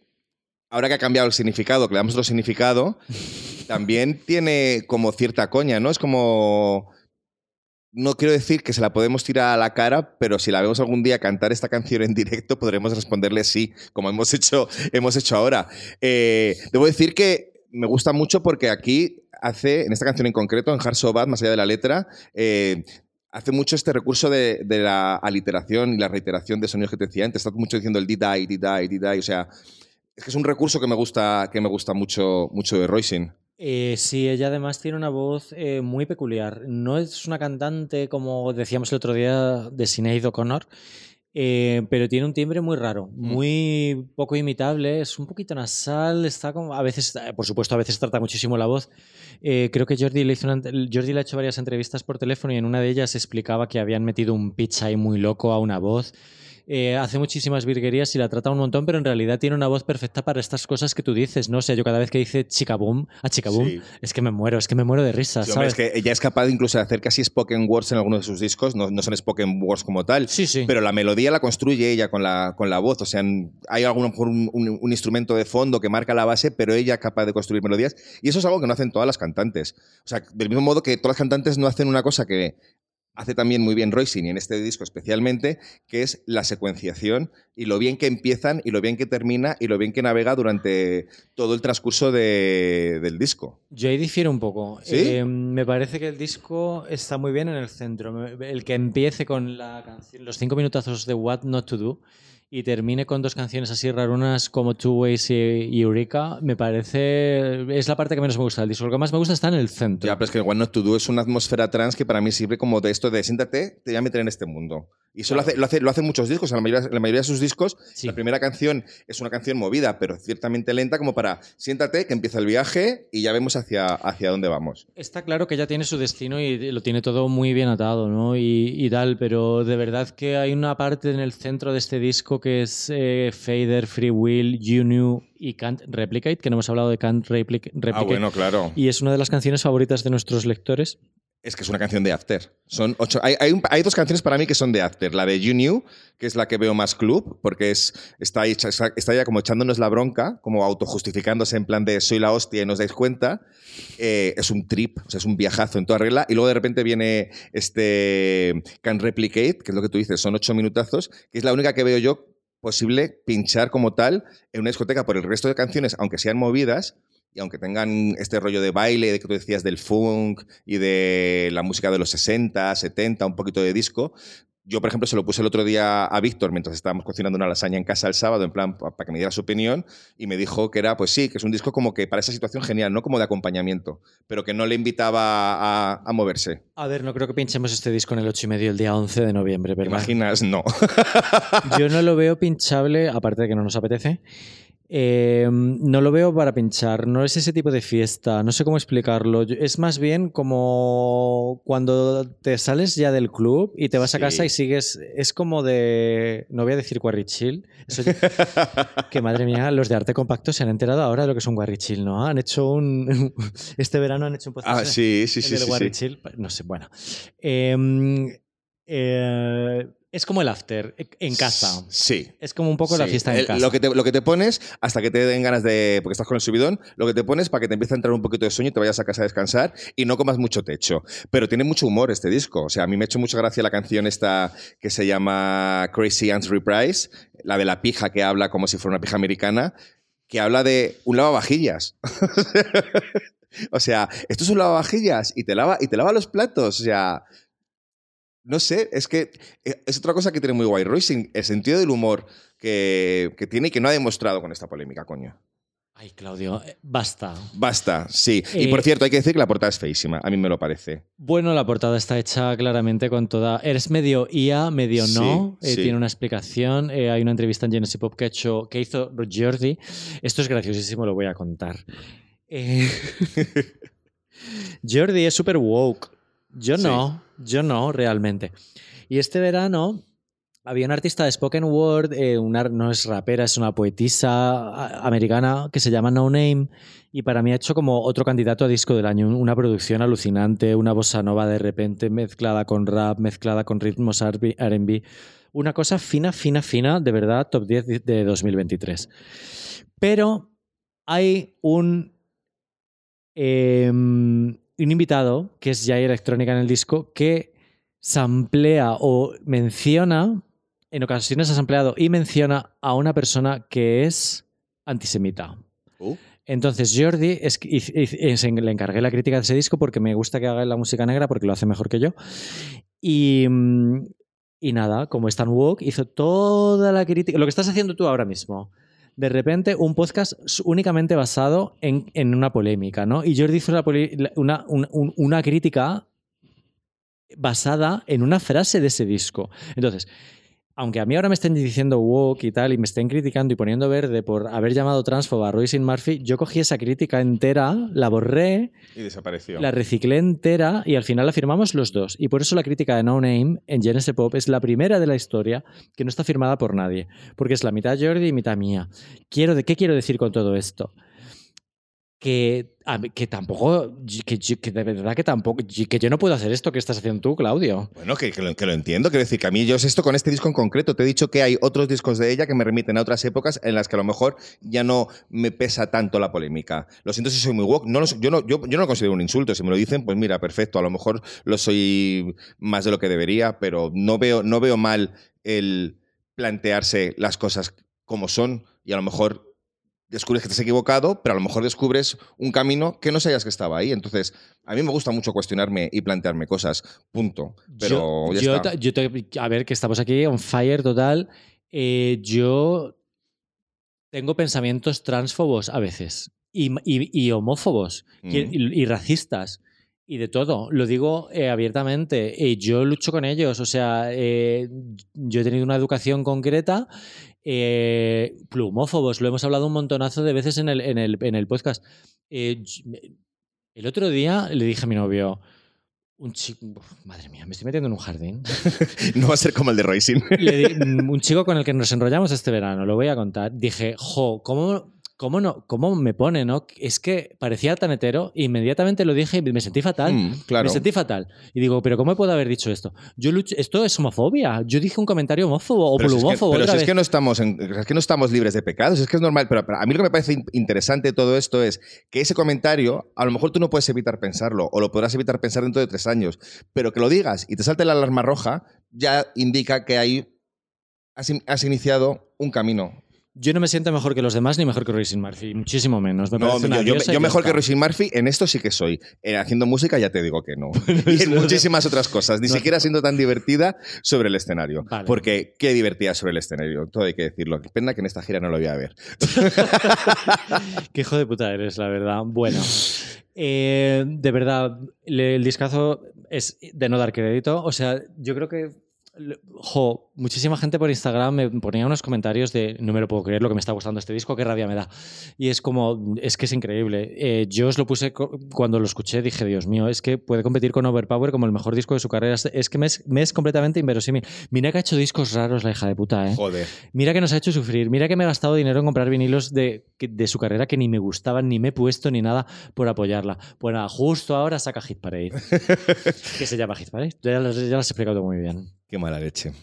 ahora que ha cambiado el significado, que le damos otro significado, también tiene como cierta coña, ¿no? Es como no quiero decir que se la podemos tirar a la cara, pero si la vemos algún día cantar esta canción en directo, podremos responderle sí, como hemos hecho, hemos hecho ahora. Eh, debo decir que me gusta mucho porque aquí hace, en esta canción en concreto, en Hard So más allá de la letra, eh, hace mucho este recurso de, la aliteración y la reiteración de sonidos que te decía antes. Está mucho diciendo el did die, did die, did die. O sea, es que es un recurso que me gusta, que me gusta mucho, mucho de Roisin. Eh, sí, ella además tiene una voz eh, muy peculiar. No es una cantante, como decíamos el otro día, de Sinead O'Connor, eh, pero tiene un timbre muy raro, muy poco imitable, es un poquito nasal, está como, a veces, eh, por supuesto, a veces trata muchísimo la voz. Creo que Jordi le, hizo una Jordi le ha hecho varias entrevistas por teléfono y en una de ellas explicaba que habían metido un pitch ahí muy loco a una voz. Eh, hace muchísimas virguerías y la trata un montón, pero en realidad tiene una voz perfecta para estas cosas que tú dices, ¿no? O sea, yo cada vez que dice chica boom, a chica boom, Sí. es que me muero, es que me muero de risa, Sí, hombre, ¿sabes? es que ella es capaz incluso de hacer casi spoken words en algunos de sus discos, no, no son spoken words como tal, Sí, sí. pero la melodía la construye ella con la, con la voz. O sea, hay a lo mejor un, un- un instrumento de fondo que marca la base, pero ella es capaz de construir melodías. Y eso es algo que no hacen todas las cantantes. O sea, del mismo modo que todas las cantantes no hacen una cosa que hace también muy bien Roisin y en este disco especialmente, que es la secuenciación y lo bien que empiezan y lo bien que termina y lo bien que navega durante todo el transcurso de- del disco. Yo ahí difiero un poco. ¿Sí? Eh, me parece que el disco está muy bien en el centro. El que empiece con la canción, los cinco minutazos de What Not to Do y termine con dos canciones así rarunas como Two Ways y, Eureka, me parece. Es la parte que menos me gusta del disco. Lo que más me gusta está en el centro. Ya, pero es que One Not To Do es una atmósfera trans que para mí sirve como de esto de siéntate, te voy a meter en este mundo. Y eso lo, hace, lo, hace, lo hacen muchos discos. En la mayoría, en la mayoría de sus discos, Sí. la primera canción es una canción movida, pero ciertamente lenta, como para siéntate, que empieza el viaje y ya vemos hacia, hacia dónde vamos. Está claro que ella tiene su destino y lo tiene todo muy bien atado, ¿no? Y, y tal, pero de verdad que hay una parte en el centro de este disco que es eh, Fader, Free Will, You Knew y Can't Replicate, que no hemos hablado de Can't Replic- Replicate. Ah, bueno, claro. Y es una de las canciones favoritas de nuestros lectores. Es que es una canción de After. Son ocho, hay, hay, un- hay dos canciones para mí que son de After. La de You Knew, que es la que veo más club, porque es, está, ahí, está ya como echándonos la bronca, como autojustificándose en plan de soy la hostia y no os dais cuenta. Eh, es un trip, o sea, es un viajazo en toda regla. Y luego de repente viene este Can Replicate, que es lo que tú dices, son ocho minutazos, que es la única que veo yo posible pinchar como tal en una discoteca por el resto de canciones, aunque sean movidas, y aunque tengan este rollo de baile, de que tú decías del funk y de la música de los 60, 70, un poquito de disco, yo, por ejemplo, se lo puse el otro día a Víctor mientras estábamos cocinando una lasaña en casa el sábado, en plan, para que me diera su opinión, y me dijo que era, pues sí, que es un disco como que para esa situación genial, no como de acompañamiento, pero que no le invitaba a, a moverse. A ver, no creo que pinchemos este disco en el 8 y medio el día 11 de noviembre, ¿Te ¿verdad? imaginas? No. Yo no lo veo pinchable, aparte de que no nos apetece. Eh, no lo veo para pinchar, no es ese tipo de fiesta, no sé cómo explicarlo. Es más bien como cuando te sales ya del club y te vas a casa y sigues. Es como de. No voy a decir guarrichil. Eso que madre mía, los de arte compacto se han enterado ahora de lo que es un guarrichil, ¿no? Han hecho un. Este verano han hecho un podcast. ah, sí, sí, el sí. del sí, sí. guarrichil, No sé, bueno. Em, eh, es como el after en casa. Sí. Es como un poco la Sí. fiesta en El- casa. Lo que, te, lo que te pones hasta que te den ganas de. Porque estás con el subidón, lo que te pones para que te empiece a entrar un poquito de sueño y te vayas a casa a descansar y no comas mucho techo. Pero tiene mucho humor este disco. O sea, a mí me ha hecho mucha gracia la canción esta que se llama Crazy Ants Reprise, la de la pija que habla como si fuera una pija americana, que habla de un lavavajillas. o sea, esto es un lavavajillas y te lava, y te lava los platos. O sea. No sé, es que eh, es otra cosa que tiene muy guay Royce, el sentido del humor que, que tiene y que no ha demostrado con esta polémica, coño. Ay, Claudio, eh, basta. Basta, sí. y Eh, por cierto, hay que decir que la portada es feísima. A mí me lo parece. Bueno, la portada está hecha claramente con toda. Eres medio IA, medio Sí, no. eh, sí. Tiene una explicación. eh, hay una entrevista en Genesis Pop que, ha hecho, que hizo Jordi. Esto es graciosísimo, lo voy a contar. Eh, Jordi es súper woke. Yo Sí. Yo no, realmente. Y este verano había una artista de spoken word, eh, una- no es rapera, es una poetisa americana que se llama No Name y para mí ha hecho como otro candidato a disco del año, una producción alucinante, una bossa nova de repente mezclada con rap, mezclada con ritmos R&B, una cosa fina, fina, fina, de verdad, top 10 de- de 2023. Pero hay un eh, un invitado, que es Jay Electrónica en el disco, que samplea o menciona, en ocasiones ha sampleado y menciona a una persona que es antisemita. Uh, Entonces, Jordi, es, es- le encargué la crítica de ese disco porque me gusta que haga la música negra porque lo hace mejor que yo. Y, mm, y nada, como es tan woke, hizo toda la crítica. Lo que estás haciendo tú ahora mismo. De repente, un podcast únicamente basado en, una polémica, ¿no? Y Jordi hizo una, un- un- una crítica basada en una frase de ese disco. Entonces, aunque a mí ahora me estén diciendo woke y tal, y me estén criticando y poniendo verde por haber llamado transfoba a Royce Murphy, yo cogí esa crítica entera, la borré, y desapareció. la reciclé entera y al final la firmamos los dos. Y por eso la crítica de No Name en Genesis Pop es la primera de la historia que no está firmada por nadie, porque es la mitad Jordi y mitad mía. Quiero, ¿Qué quiero decir con todo esto? Que, que tampoco, que, de verdad que tampoco, que yo no puedo hacer esto que estás haciendo tú, Claudio. Bueno, que, que lo, entiendo. Quiero decir que a mí yo es esto con este disco en concreto. Te he dicho que hay otros discos de ella que me remiten a otras épocas en las que a lo mejor ya no me pesa tanto la polémica. Lo siento si soy muy woke. No lo yo, no, yo, yo no lo considero un insulto. Si me lo dicen, pues mira, perfecto. A lo mejor lo soy más de lo que debería, pero no veo, no veo mal el plantearse las cosas como son y a lo mejor descubres que te has equivocado, pero a lo mejor descubres un camino que no sabías que estaba ahí. Entonces, a mí me gusta mucho cuestionarme y plantearme cosas, punto. Pero yo, ya yo está. yo te- a ver, que estamos aquí on fire total. Eh, yo tengo pensamientos transfobos a veces y, y- y homófobos y, y- y racistas y de todo. Lo digo eh, abiertamente. Eh, yo lucho con ellos. O sea, eh, yo he tenido una educación concreta. Eh, plumófobos, lo hemos hablado un montonazo de veces en el, en el, en el podcast. Eh, el otro día le dije a mi novio, un chico, madre mía, me estoy metiendo en un jardín. No va a ser como el de Racing. Le di- un chico con el que nos enrollamos este verano, lo voy a contar. Dije, jo, ¿cómo, cómo, no, cómo me pone, no? Es que parecía tan hetero, inmediatamente lo dije y me sentí fatal. Mm, claro. Me sentí fatal. Y digo, ¿pero cómo puedo haber dicho esto? Yo lucho- esto es homofobia. Yo dije un comentario homófobo o Pero si es que, pero otra si es que no estamos en- es que no estamos libres de pecados, es que es normal. Pero, a mí lo que me parece in- interesante de todo esto es que ese comentario, a lo mejor tú no puedes evitar pensarlo, o lo podrás evitar pensar dentro de tres años, pero que lo digas y te salte la alarma roja, ya indica que ahí has, has iniciado un camino. Yo no me siento mejor que los demás ni mejor que Racing Murphy, muchísimo menos. Me No, yo, mejor que. Roisin Murphy en esto sí que soy. Eh, haciendo música ya te digo que no. y en muchísimas otras cosas. Ni No. siquiera siendo tan divertida sobre el escenario. Vale. Porque qué divertida sobre el escenario. Todo hay que decirlo. Qué pena que en esta gira no lo voy a ver. Qué hijo de puta eres, la verdad. Bueno, eh, de verdad, el discazo es de no dar crédito. O sea, yo creo que. Jo, muchísima gente por Instagram me ponía unos comentarios de no me lo puedo creer lo que me está gustando este disco, qué rabia me da. Y es como, es que es increíble. Eh, yo os lo puse cuando lo escuché, dije, Dios mío, es que puede competir con Overpower como el mejor disco de su carrera. Es- que me es, me es completamente inverosímil. Mira que ha hecho discos raros la hija de puta, ¿eh? Joder. Mira que nos ha hecho sufrir, mira que me he gastado dinero en comprar vinilos de, de su carrera que ni me gustaban, ni me he puesto ni nada por apoyarla. Nada, justo ahora saca Hit Parade. que se llama Hit Parade. Ya las, ya las he explicado muy bien. Qué mala leche.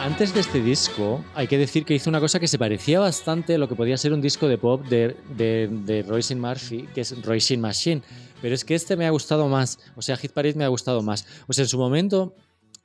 Antes de este disco, hay que decir que hizo una cosa que se parecía bastante a lo que podía ser un disco de pop de, de, de Roisin Murphy, que es Roisin Machine. Pero es que este me ha gustado más. O sea, Hit Parade me ha gustado más. O sea, en su momento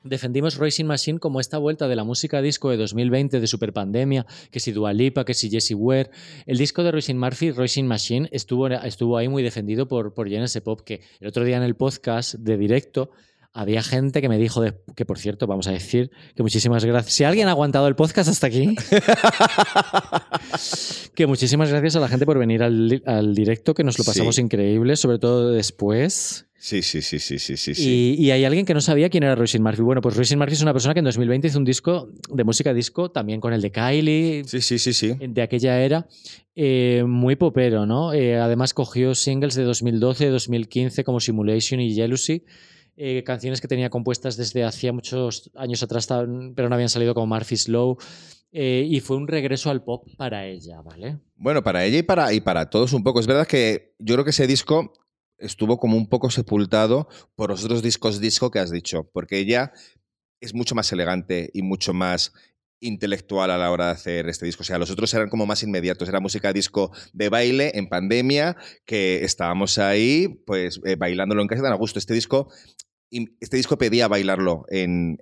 defendimos Racing Machine como esta vuelta de la música disco de 2020 de superpandemia, que si Dua Lipa, que si Jessie Ware. El disco de Racing Murphy, Racing Machine, estuvo, estuvo ahí muy defendido por, por Genesis Pop, que el otro día en el podcast de directo había gente que me dijo, que por cierto, vamos a decir que muchísimas gracias. Si alguien ha aguantado el podcast hasta aquí, que muchísimas gracias a la gente por venir al, directo, que nos lo pasamos increíble, sobre todo después. Sí, sí, sí, sí, sí, sí. Y, hay alguien que no sabía quién era Roisin Murphy. Bueno, pues Roisin Murphy es una persona que en 2020 hizo un disco de música disco, también con el de Kylie. Sí, sí, sí, sí. De aquella era. Eh, muy popero, ¿no? Eh, además cogió singles de 2012, 2015 como Simulation y Jealousy. Eh, canciones que tenía compuestas desde hacía muchos años atrás, pero no habían salido como Murphy's Law. y fue un regreso al pop para ella, ¿vale? Bueno, para ella y para, y para todos un poco. Es verdad que yo creo que ese disco estuvo como un poco sepultado por los otros discos disco que has dicho, porque ella es mucho más elegante y mucho más intelectual a la hora de hacer este disco. O sea, los otros eran como más inmediatos. Era música disco de baile en pandemia, que estábamos ahí, pues, eh, bailándolo en casa tan a gusto. Este disco, este disco pedía bailarlo en,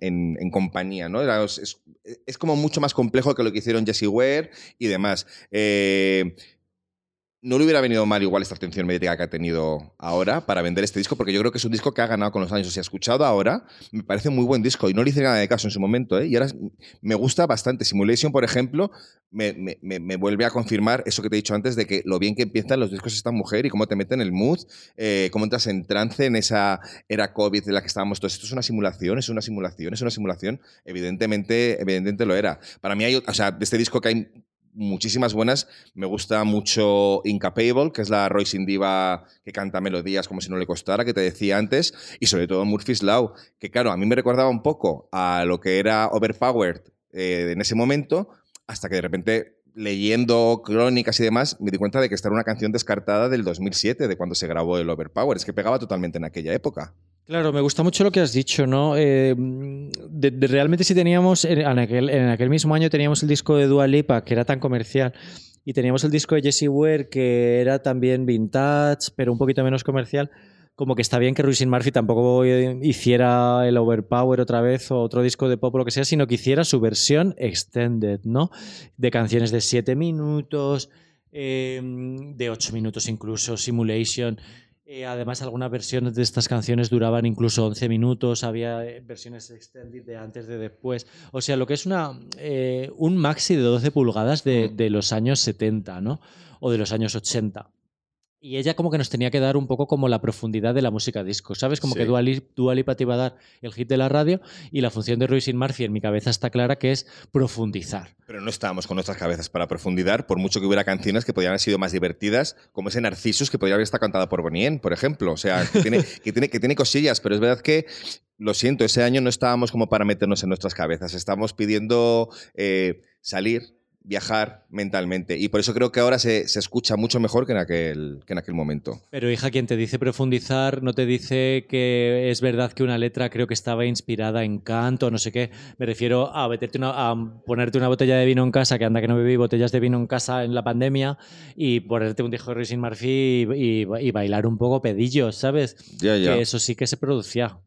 compañía, ¿no? es, es, como mucho más complejo que lo que hicieron Jesse Ware y demás. Eh, no le hubiera venido mal igual esta atención mediática que ha tenido ahora para vender este disco, porque yo creo que es un disco que ha ganado con los años. O sea, escuchado ahora, me parece muy buen disco y no le hice nada de caso en su momento. ¿eh? Y ahora me gusta bastante. Simulation, por ejemplo, me, vuelve a confirmar eso que te he dicho antes de que lo bien que empiezan los discos de esta mujer y cómo te meten el mood, eh, cómo entras en trance en esa era COVID de la que estábamos todos. Esto es una simulación, es una simulación, es una simulación. Evidentemente, evidentemente lo era. Para mí hay, o sea, de este disco que hay muchísimas buenas. Me gusta mucho Incapable, que es la Royce Diva que canta melodías como si no le costara, que te decía antes, y sobre todo Murphy's Law, que claro, a mí me recordaba un poco a lo que era Overpowered eh, en ese momento, hasta que de repente leyendo crónicas y demás, me di cuenta de que esta era una canción descartada del 2007, de cuando se grabó el Overpower. Es que pegaba totalmente en aquella época. Claro, me gusta mucho lo que has dicho, ¿no? Eh, realmente si teníamos, en aquel, mismo año teníamos el disco de Dua Lipa, que era tan comercial, y teníamos el disco de Jessie Ware, que era también vintage, pero un poquito menos comercial, como que está bien que Ruisin Murphy tampoco hiciera el Overpower otra vez o otro disco de pop o lo que sea, sino que hiciera su versión extended, ¿no? De canciones de 7 minutos, eh, de 8 minutos incluso, Simulation. Eh, además, algunas versiones de estas canciones duraban incluso 11 minutos, había eh, versiones extended de antes, de después. O sea, lo que es una, eh, un maxi de 12 pulgadas de, de, los años 70, ¿no? O de los años 80. Y ella como que nos tenía que dar un poco como la profundidad de la música disco, ¿sabes? Como que Dua Lipa, te iba a dar el hit de la radio y la función de Roisin Murphy en mi cabeza está clara que es profundizar. Pero no estábamos con nuestras cabezas para profundizar, por mucho que hubiera canciones que podrían haber sido más divertidas, como ese Narcissus que podría haber estado cantada por Bonien, por ejemplo. O sea, que tiene, que tiene, que tiene cosillas, pero es verdad que lo siento, ese año no estábamos como para meternos en nuestras cabezas. Estamos pidiendo eh, salir, viajar mentalmente. Y por eso creo que ahora se, escucha mucho mejor que en, aquel, que en aquel momento. Pero hija, quien te dice profundizar no te dice que es verdad que una letra creo que estaba inspirada en canto, no sé qué. Me refiero a, meterte una, a ponerte una botella de vino en casa, que anda que no bebí botellas de vino en casa en la pandemia, y ponerte un disco de Racing Murphy y, bailar un poco pedillos, ¿sabes? Ya, ya. Que eso sí que se producía.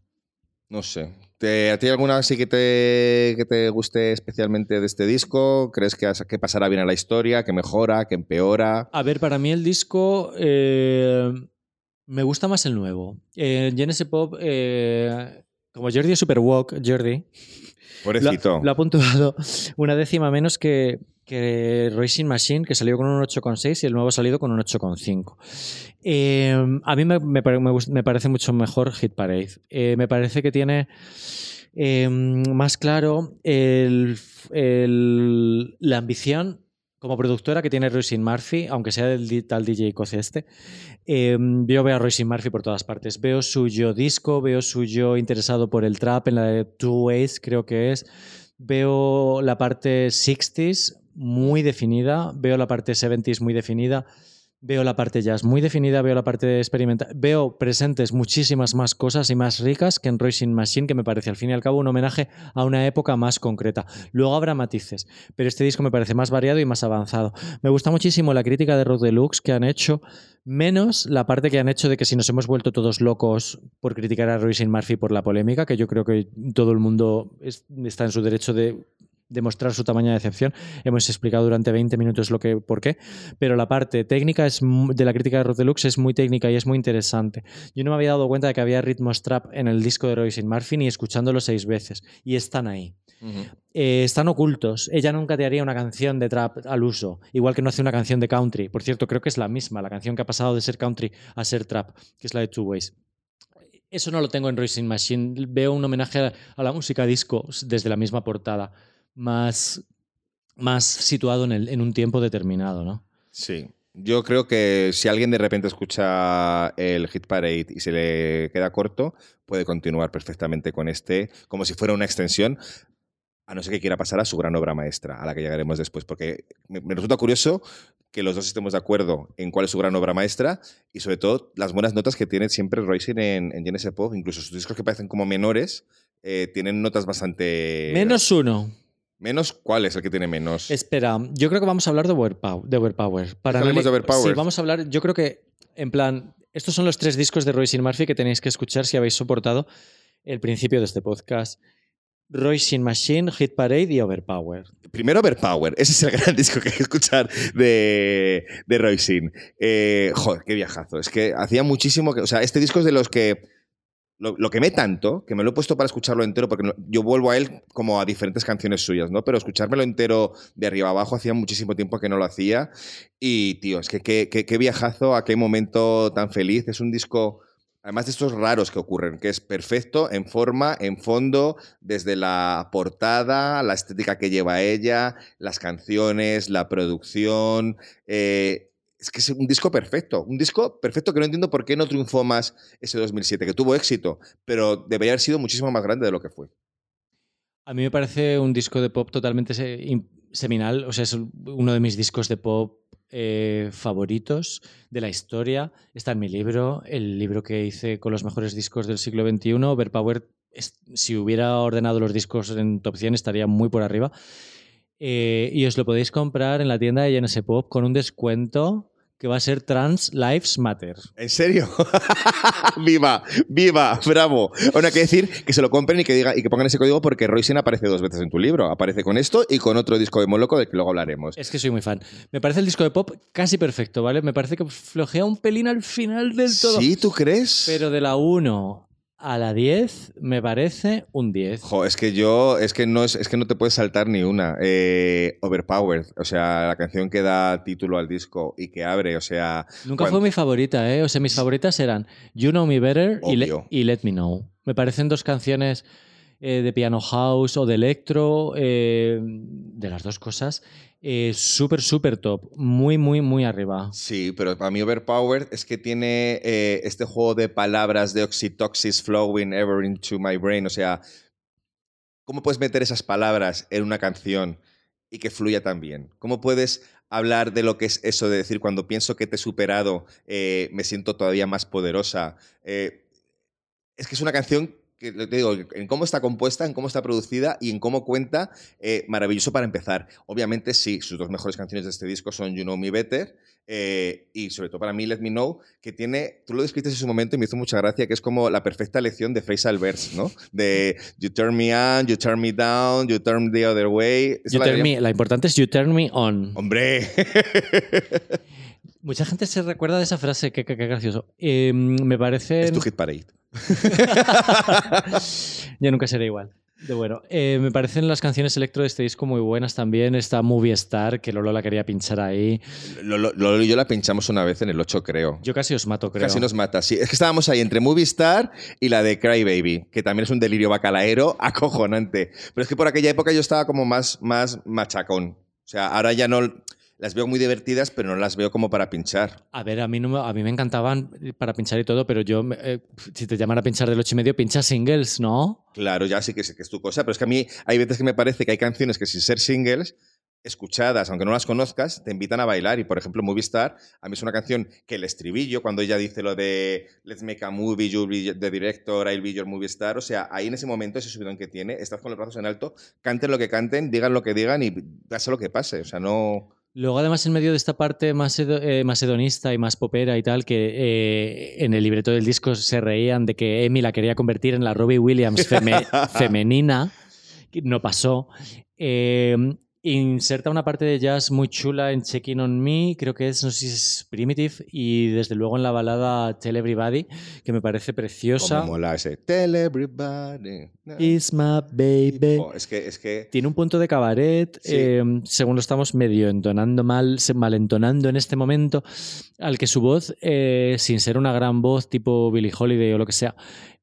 No sé. ¿A ti alguna así que te, que te guste especialmente de este disco? ¿Crees que, que pasará bien a la historia, que mejora, que empeora? A ver, para mí el disco eh, me gusta más el nuevo. Eh, Pop, eh, como Jordi es super walk, Jordi. Pobrecito. Lo, ha puntuado una décima menos que, que Racing Machine, que salió con un 8,6 y el nuevo ha salido con un 8,5. Eh, a mí me, parece mucho mejor Hit Parade. Eh, me parece que tiene eh, más claro la ambición como productora que tiene Roisin Murphy, aunque sea del tal DJ Coce este, yo veo a Roisin Murphy por todas partes. Veo suyo disco, veo suyo interesado por el trap en la de Two Ways, creo que es. Veo la parte 60s muy definida, veo la parte 70s muy definida, Veo la parte jazz muy definida, veo la parte experimental, veo presentes muchísimas más cosas y más ricas que en Racing Machine, que me parece al fin y al cabo un homenaje a una época más concreta. Luego habrá matices, pero este disco me parece más variado y más avanzado. Me gusta muchísimo la crítica de Road Deluxe que han hecho, menos la parte que han hecho de que si nos hemos vuelto todos locos por criticar a Racing Murphy por la polémica, que yo creo que todo el mundo es- está en su derecho de demostrar su tamaña de decepción. Hemos explicado durante 20 minutos lo que, por qué, pero la parte técnica es, de la crítica de Rod Deluxe es muy técnica y es muy interesante. Yo no me había dado cuenta de que había ritmos trap en el disco de Royce Murphy ni escuchándolo seis veces, y están ahí. Eh, están ocultos. Ella nunca te haría una canción de trap al uso, igual que no hace una canción de country. Por cierto, creo que es la misma, la canción que ha pasado de ser country a ser trap, que es la de Two Ways. Eso no lo tengo en Racing Machine. Veo un homenaje a, a la música disco desde la misma portada, más, más situado en, el- en un tiempo determinado, ¿no? Sí. Yo creo que si alguien de repente escucha el Hit Parade y se le queda corto, puede continuar perfectamente con este, como si fuera una extensión, a no ser que quiera pasar a su gran obra maestra, a la que llegaremos después, porque me, resulta curioso que los dos estemos de acuerdo en cuál es su gran obra maestra y sobre todo las buenas notas que tiene siempre Royce en, en Genesis Pop, incluso sus discos que parecen como menores, eh, tienen notas bastante... Menos uno. ¿Menos cuál es el que tiene menos? Espera, yo creo que vamos a hablar de Overpower. De Overpower. Para Hablemos de Overpower. Sí, vamos a hablar. Yo creo que, en plan, estos son los tres discos de Royce Murphy que tenéis que escuchar si habéis soportado el principio de este podcast. Royce Machine, Hit Parade y Overpower. Primero Overpower, ese es el gran disco que hay que escuchar de, de Roy Sin. Eh, joder, qué viajazo. Es que hacía muchísimo que. O sea, este disco es de los que. Lo, lo quemé tanto que me lo he puesto para escucharlo entero, porque yo vuelvo a él como a diferentes canciones suyas, ¿no? Pero escuchármelo entero de arriba abajo hacía muchísimo tiempo que no lo hacía. Y, tío, es que qué viajazo, a qué momento tan feliz. Es un disco. Además de estos raros que ocurren, que es perfecto en forma, en fondo, desde la portada, la estética que lleva ella, las canciones, la producción. eh, es que es un disco perfecto. Un disco perfecto que no entiendo por qué no triunfó más ese 2007, que tuvo éxito, pero debería haber sido muchísimo más grande de lo que fue. A mí me parece un disco de pop totalmente seminal. O sea, es uno de mis discos de pop eh, favoritos de la historia. Está en mi libro, el libro que hice con los mejores discos del siglo XXI. Overpower, si hubiera ordenado los discos en top 100, estaría muy por arriba. Eh, y os lo podéis comprar en la tienda de JNS Pop con un descuento que va a ser Trans Lives Matter. ¿En serio? ¡Viva! ¡Viva! ¡Bravo! Bueno, hay que decir que se lo compren y que, diga, y que pongan ese código porque Roysen aparece dos veces en tu libro. Aparece con esto y con otro disco de Moloco del que luego hablaremos. Es que soy muy fan. Me parece el disco de pop casi perfecto, ¿vale? Me parece que flojea un pelín al final del todo. ¿Sí? ¿Tú crees? Pero de la 1 a la 10 me parece un 10. Jo, es que yo, es que no, es, es que no te puedes saltar ni una. Eh, Overpowered, o sea, la canción que da título al disco y que abre, o sea. Nunca cuando- fue mi favorita, ¿eh? O sea, mis favoritas eran You Know Me Better y, Le- Obvio. y Let Me Know. Me parecen dos canciones eh, de piano house o de electro, eh, de las dos cosas, eh, súper, súper top. Muy, muy, muy arriba. Sí, pero para mí Overpowered es que tiene eh, este juego de palabras de oxytoxis flowing ever into my brain. O sea, ¿cómo puedes meter esas palabras en una canción y que fluya tan bien? ¿Cómo puedes hablar de lo que es eso de decir cuando pienso que te he superado, eh, me siento todavía más poderosa? Eh, es que es una canción que te digo, en cómo está compuesta, en cómo está producida y en cómo cuenta, eh, maravilloso para empezar. Obviamente, sí, sus dos mejores canciones de este disco son You Know Me Better eh, y sobre todo para mí Let Me Know, que tiene, tú lo describiste en su momento y me hizo mucha gracia, que es como la perfecta lección de Phrasal Verse, ¿no? De You turn me on, you turn me down, you turn the other way. You la turn me- la importante es You Turn Me On. ¡Hombre! Mucha gente se recuerda de esa frase, qué, gracioso. Eh, me parece... es tu hit parade. Yo nunca seré igual. De bueno, eh, me parecen las canciones electro de este disco muy buenas también. Está Movie Star, que Lolo la quería pinchar ahí. Lolo Lolo y yo la pinchamos una vez en el 8, creo. Yo casi os mato, creo. Casi nos mata, sí. Es que estábamos ahí entre Movie Star y la de Cry Baby, que también es un delirio bacalaero acojonante. Pero es que por aquella época yo estaba como más, más machacón. O sea, ahora ya no... Las veo muy divertidas, pero no las veo como para pinchar. A ver, a mí, no me, a mí me encantaban para pinchar y todo, pero yo, eh, si te llaman a pinchar del 8 y medio, pincha singles, ¿no? Claro, ya sí que sé que es tu cosa, pero es que a mí hay veces que me parece que hay canciones que sin ser singles escuchadas, aunque no las conozcas, te invitan a bailar. Y por ejemplo, Movistar, a mí es una canción que el estribillo, cuando ella dice lo de Let's make a movie, you'll be the director, I'll be your movie star, o sea, ahí en ese momento, ese subidón que tiene, estás con los brazos en alto, canten lo que canten, digan lo que digan y pase lo que pase. O sea, no. Luego, además, en medio de esta parte más eh, macedonista y más popera y tal, que eh, en el libreto del disco se reían de que Emi la quería convertir en la Robbie Williams femenina, no pasó. Eh, Inserta una parte de jazz muy chula en Checking on Me, creo que es, no sé si es Primitive, y desde luego en la balada Tell Everybody, que me parece preciosa. Como mola ese Tell Everybody. Is my baby. es, que, es que... Tiene un punto de cabaret, eh, según lo estamos medio entonando mal, malentonando en este momento, al que su voz, eh, sin ser una gran voz tipo Billie Holiday o lo que sea,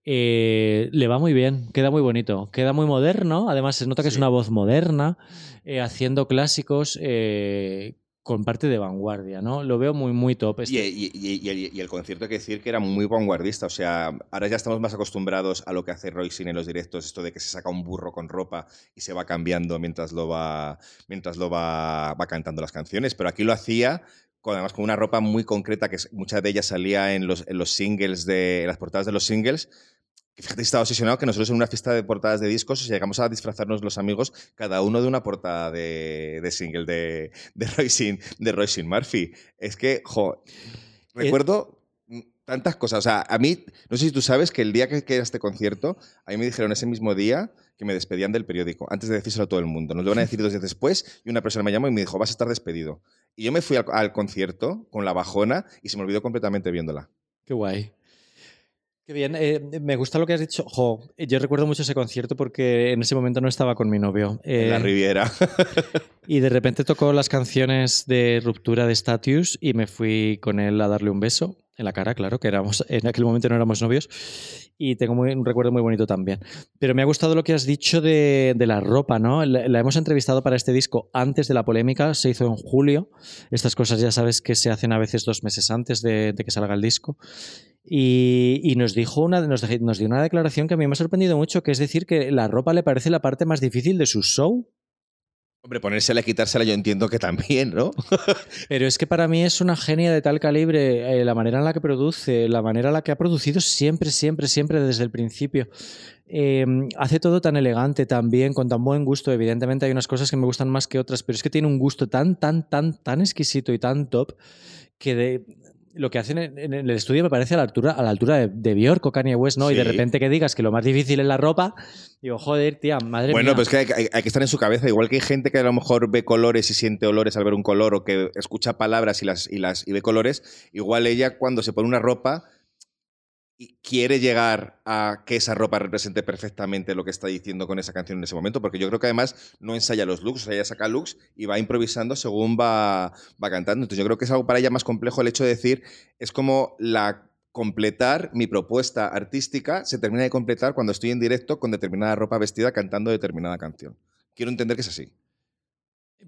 eh, le va muy bien, queda muy bonito, queda muy moderno, además se nota que es una voz moderna, eh, haciendo clásicos eh, con parte de vanguardia, ¿no? Lo veo muy, muy top. Este. Y, el concierto hay que decir que era muy vanguardista, o sea, ahora ya estamos más acostumbrados a lo que hace Royce en los directos, esto de que se saca un burro con ropa y se va cambiando mientras lo va, mientras lo va, va cantando las canciones, pero aquí lo hacía además con una ropa muy concreta, que muchas de ellas salía en los, en los singles, de, en las portadas de los singles, Fíjate, estaba obsesionado que nosotros en una fiesta de portadas de discos llegamos a disfrazarnos los amigos, cada uno de una portada de, de single de, de, Royce, de Murphy. Es que, jo, recuerdo tantas cosas. O sea, a mí, no sé si tú sabes que el día que, que era este concierto, a mí me dijeron ese mismo día que me despedían del periódico, antes de decírselo a todo el mundo. Nos lo van a decir dos días después y una persona me llamó y me dijo, vas a estar despedido. Y yo me fui al, al concierto con la bajona y se me olvidó completamente viéndola. Qué guay. Qué bien, eh, me gusta lo que has dicho. Jo, yo recuerdo mucho ese concierto porque en ese momento no estaba con mi novio. en la eh, Riviera. y de repente tocó las canciones de ruptura de Status y me fui con él a darle un beso en la cara, claro, que éramos, en aquel momento no éramos novios. Y tengo un recuerdo muy bonito también. Pero me ha gustado lo que has dicho de, la ropa, ¿no? La, hemos entrevistado para este disco antes de la polémica, se hizo en julio. Estas cosas ya sabes que se hacen a veces dos meses antes de que salga el disco. Y, nos dijo una, nos, nos, dio una declaración que a mí me ha sorprendido mucho, que es decir que la ropa le parece la parte más difícil de su show. Hombre, ponérsela y quitársela yo entiendo que también, ¿no? Pero es que para mí es una genia de tal calibre, eh, la manera en la que produce, la manera en la que ha producido siempre, siempre, siempre desde el principio. Em, hace todo tan elegante, tan bien, con tan buen gusto. Evidentemente hay unas cosas que me gustan más que otras, pero es que tiene un gusto tan, tan, tan, tan exquisito y tan top que de, lo que hacen en, el estudio me parece a la altura, a la altura de, de Bjork o Kanye West, ¿no? Y de repente que digas que lo más difícil es la ropa, digo, joder, tía, madre bueno, mía. Bueno, pues que hay, que estar en su cabeza. Igual que hay gente que a lo mejor ve colores y siente olores al ver un color o que escucha palabras y, las, y, las, y ve colores, igual ella cuando se pone una ropa quiere llegar a que esa ropa represente perfectamente lo que está diciendo con esa canción en ese momento, porque yo creo que además no ensaya los looks, o sea, ella saca looks y va improvisando según va, va cantando. Entonces yo creo que es algo para ella más complejo el hecho de decir, es como la completar mi propuesta artística se termina de completar cuando estoy en directo con determinada ropa vestida cantando determinada canción. Quiero entender que es así.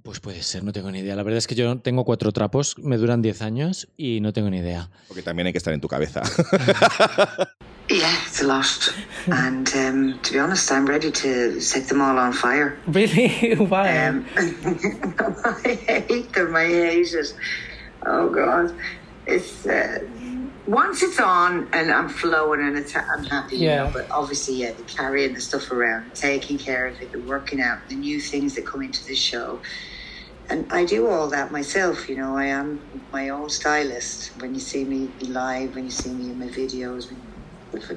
Pues puede ser, no tengo ni idea. La verdad es que yo tengo cuatro trapos, me duran diez años y no tengo ni idea. Porque también hay que estar en tu cabeza. yeah, it's a lot. And um, to be honest, I'm ready to set them all on fire. Really? Why? Um, I hate them. I hate it. Oh, God. It's. Uh, once it's on and I'm flowing and it's I'm happy, yeah. You know, but obviously, yeah, the carrying the stuff around, taking care of it, the working out, the new things that come into this show. And I do all that myself, you know. I am my own stylist. When you see me live, when you see me in my videos, when I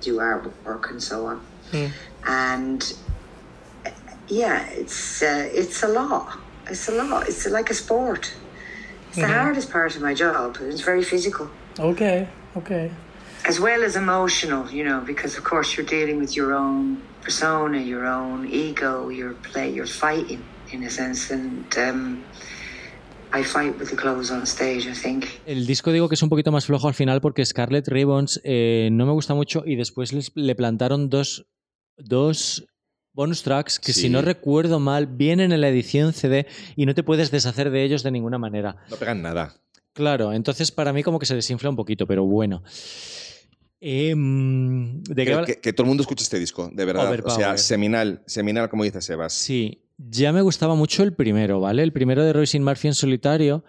do artwork and so on. Mm. And yeah, it's uh, it's a lot. It's a lot. It's like a sport. It's mm-hmm. the hardest part of my job. It's very physical. Okay, okay. As well as emotional, you know, because of course you're dealing with your own persona, your own ego, your play, you're fighting in a sense, and um, I fight with the clothes on stage, I think. El disco digo que es un poquito más flojo al final porque Scarlett Ribbons eh, no me gusta mucho y después les, le plantaron dos, dos bonus tracks que sí. si no recuerdo mal vienen en la edición CD y no te puedes deshacer de ellos de ninguna manera. No pegan nada. Claro, entonces para mí como que se desinfla un poquito, pero bueno. Em, que, todo el mundo escuche este disco, de verdad. O sea, seminal, seminal, como dice Sebas. Sí, ya me gustaba mucho el primero, ¿vale? El primero de Royce Murphy en solitario.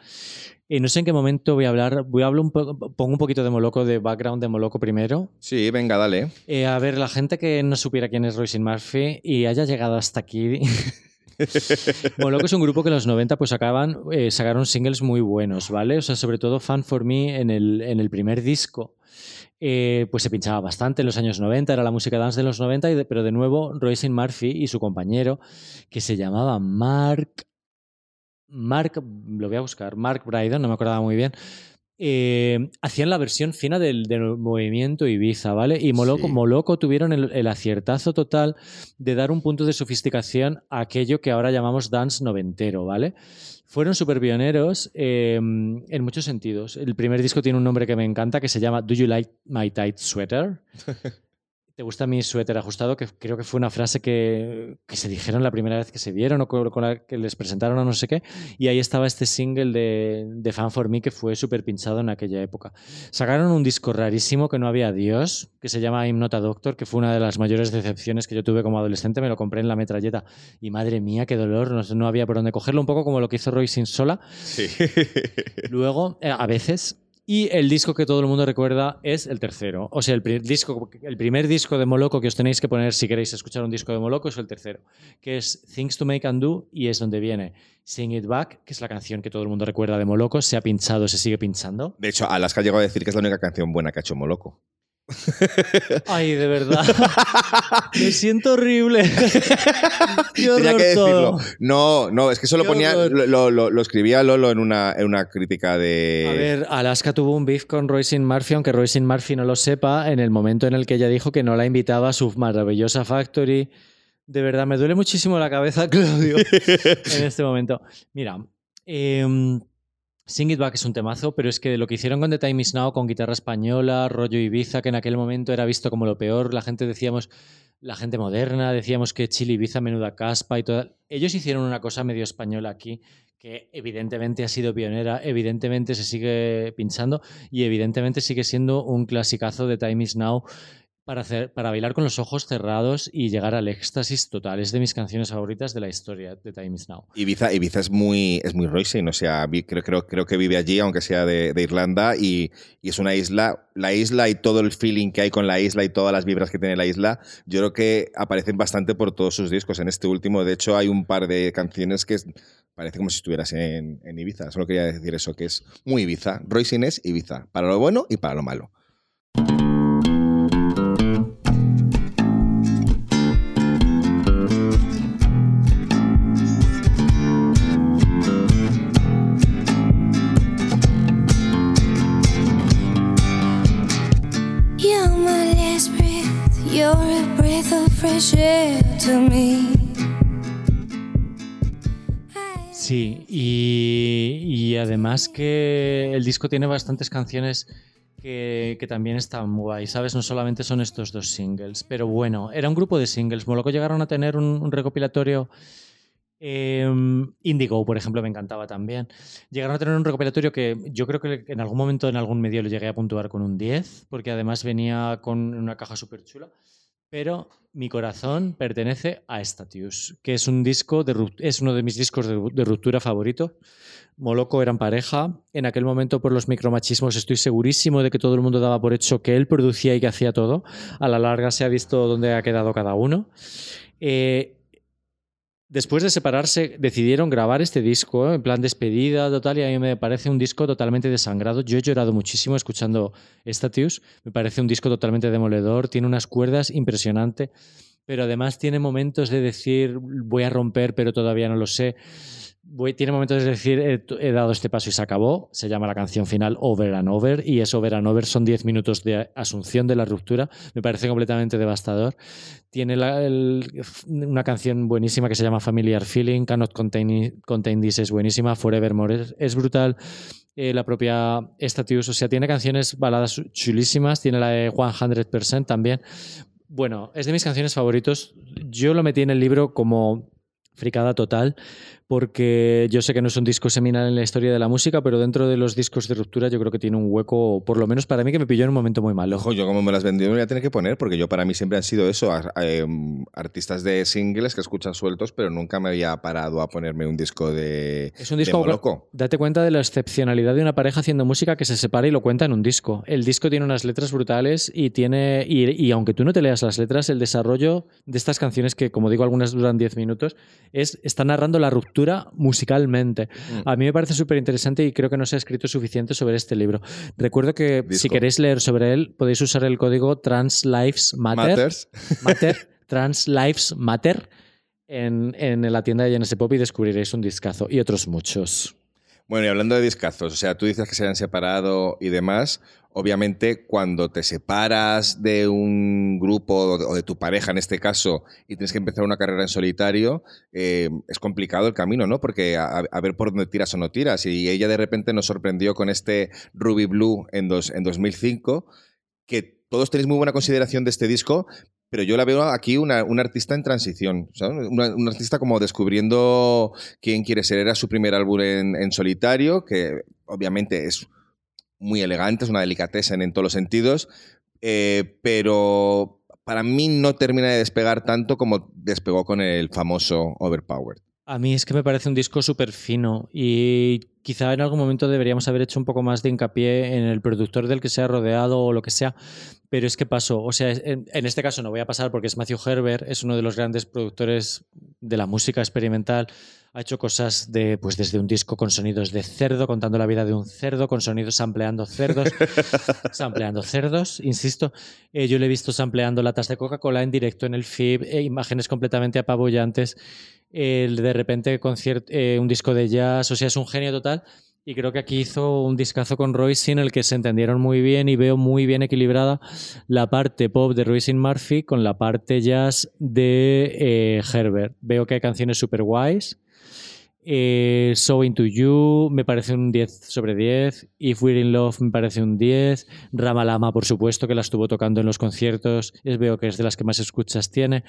Y no sé en qué momento voy a hablar. Voy a hablar un poco, pongo un poquito de Moloco, de background de Moloco primero. Sí, venga, dale. Eh, a ver, la gente que no supiera quién es Royce Murphy y haya llegado hasta aquí. Moloco es un grupo que en los 90 pues acaban, eh, sacaron singles muy buenos, ¿vale? O sea, sobre todo Fan for Me en el, en el primer disco. Eh, pues se pinchaba bastante en los años 90, era la música dance de los 90, y pero de nuevo Royce Murphy y su compañero, que se llamaba Mark, Mark, lo voy a buscar, Mark Brydon, no me acordaba muy bien, eh, hacían la versión fina del, del, movimiento Ibiza, ¿vale? Y Moloco, Sí. Moloco tuvieron el, el aciertazo total de dar un punto de sofisticación a aquello que ahora llamamos dance noventero, ¿vale? Fueron súper pioneros eh, en muchos sentidos. El primer disco tiene un nombre que me encanta que se llama Do You Like My Tight Sweater? ¿Te gusta mi suéter ajustado? Que creo que fue una frase que, que se dijeron la primera vez que se vieron o con, la que les presentaron a no sé qué. Y ahí estaba este single de, de Fan for Me que fue súper pinchado en aquella época. Sacaron un disco rarísimo que no había Dios, que se llama I'm Not a Doctor, que fue una de las mayores decepciones que yo tuve como adolescente. Me lo compré en la metralleta y madre mía, qué dolor, no, no había por dónde cogerlo. Un poco como lo que hizo Roy Sin Sola. Sí. Luego, eh, a veces. Y el disco que todo el mundo recuerda es el tercero. O sea, el, pri- disco, el primer disco de Moloco que os tenéis que poner si queréis escuchar un disco de Moloco es el tercero, que es Things to Make and Do y es donde viene Sing It Back, que es la canción que todo el mundo recuerda de Moloco. Se ha pinchado, se sigue pinchando. De hecho, Alaska llegó a decir que es la única canción buena que ha hecho Moloco. Ay, de verdad. Me siento horrible. Tenía que decirlo. No, no, es que eso lo ponía, lo, lo- lo escribía Lolo en una, en una crítica de. A ver, Alaska tuvo un beef con Royce Murphy, aunque Royce Murphy no lo sepa, en el momento en el que ella dijo que no la invitaba a su maravillosa factory. De verdad, me duele muchísimo la cabeza, Claudio, en este momento. Mira, em, Sing It Back es un temazo, pero es que lo que hicieron con The Time Is Now, con guitarra española, rollo Ibiza, que en aquel momento era visto como lo peor, la gente decíamos, la gente moderna, decíamos que Chile Ibiza, menuda caspa y todo. Ellos hicieron una cosa medio española aquí, que evidentemente ha sido pionera, evidentemente se sigue pinchando y evidentemente sigue siendo un clasicazo de Time Is Now para, hacer, para bailar con los ojos cerrados y llegar al éxtasis total. Es de mis canciones favoritas de la historia de Time Is Now. Ibiza, Ibiza es muy, es muy Royce, o sea, creo, creo, creo que vive allí, aunque sea de, Irlanda, y, es una isla, la isla y todo el feeling que hay con la isla y todas las vibras que tiene la isla, yo creo que aparecen bastante por todos sus discos. En este último, de hecho, hay un par de canciones que parece como si estuvieras en, Ibiza. Solo quería decir eso, que es muy Ibiza. Royce es Ibiza, para lo bueno y para lo malo. Sí, y, además que el disco tiene bastantes canciones que, también están guay, ¿sabes? No solamente son estos dos singles, pero bueno, era un grupo de singles. Moloco llegaron a tener un, un recopilatorio. eh, Indigo, por ejemplo, me encantaba también. Llegaron a tener un recopilatorio que yo creo que en algún momento en algún medio lo llegué a puntuar con un 10, porque además venía con una caja súper chula. Pero mi corazón pertenece a Statius, que es un disco de es uno de mis discos de, ruptura favorito. Moloco eran pareja. En aquel momento, por los micromachismos, estoy segurísimo de que todo el mundo daba por hecho que él producía y que hacía todo. A la larga se ha visto dónde ha quedado cada uno. Eh, Después de separarse, decidieron grabar este disco ¿eh? en plan despedida total y a mí me parece un disco totalmente desangrado. Yo he llorado muchísimo escuchando Statius. Me parece un disco totalmente demoledor. Tiene unas cuerdas impresionantes, pero además tiene momentos de decir voy a romper, pero todavía no lo sé. Tiene momentos de decir he, he dado este paso y se acabó. Se llama la canción final Over and Over y es Over and Over. Son 10 minutos de asunción de la ruptura. Me parece completamente devastador. Tiene la- una canción buenísima que se llama Familiar Feeling. Cannot Contain, Contain This es buenísima. Forevermore es, es brutal. Eh, la propia Statius, o sea, tiene canciones baladas chulísimas. Tiene la de 100% también. Bueno, es de mis canciones favoritos. Yo lo metí en el libro como fricada total porque yo sé que no es un disco seminal en la historia de la música, pero dentro de los discos de ruptura yo creo que tiene un hueco, por lo menos para mí, que me pilló en un momento muy malo. Ojo, yo como me las vendido me voy a tener que poner, porque yo para mí siempre han sido eso, em, artistas de singles que escuchan sueltos, pero nunca me había parado a ponerme un disco de Es un disco loco. Date cuenta de la excepcionalidad de una pareja haciendo música que se separa y lo cuenta en un disco. El disco tiene unas letras brutales y tiene y, y aunque tú no te leas las letras, el desarrollo de estas canciones que como digo algunas duran 10 minutos es está narrando la ruptura musicalmente. Mm. A mí me parece súper interesante y creo que no se ha escrito suficiente sobre este libro. Recuerdo que si queréis leer sobre él, podéis usar el código Trans Lives Matter. Trans Lives Matter en, en, la tienda de Genesis Pop y descubriréis un discazo y otros muchos. Bueno, y hablando de discazos, o sea, tú dices que se han separado y demás. Obviamente, cuando te separas de un grupo o de tu pareja, en este caso, y tienes que empezar una carrera en solitario, eh, es complicado el camino, ¿no? Porque a, ver por dónde tiras o no tiras. Y ella de repente nos sorprendió con este Ruby Blue en, dos, en 2005, que todos tenéis muy buena consideración de este disco, pero yo la veo aquí una, artista en transición, una, artista como descubriendo quién quiere ser. Era su primer álbum en, en solitario, que obviamente es muy elegante, es una delicateza en, todos los sentidos, eh, pero para mí no termina de despegar tanto como despegó con el famoso Overpowered. A mí es que me parece un disco súper fino y quizá en algún momento deberíamos haber hecho un poco más de hincapié en el productor del que se ha rodeado o lo que sea, pero es que pasó. O sea, en, este caso no voy a pasar porque es Matthew Herbert, es uno de los grandes productores de la música experimental ha hecho cosas de, pues desde un disco con sonidos de cerdo, contando la vida de un cerdo, con sonidos sampleando cerdos, sampleando cerdos, insisto. Eh, yo le he visto sampleando latas de Coca-Cola en directo en el FIB, e imágenes completamente apabullantes. De repente eh, un disco de jazz, o sea, es un genio total. Y creo que aquí hizo un discazo con Royce en el que se entendieron muy bien y veo muy bien equilibrada la parte pop de Royce Murphy con la parte jazz de eh, Herbert. Veo que hay canciones super guays eh, so Into You me parece un 10 sobre 10. If We're in Love me parece un 10. Ramalama, por supuesto, que la estuvo tocando en los conciertos. Es, veo que es de las que más escuchas tiene.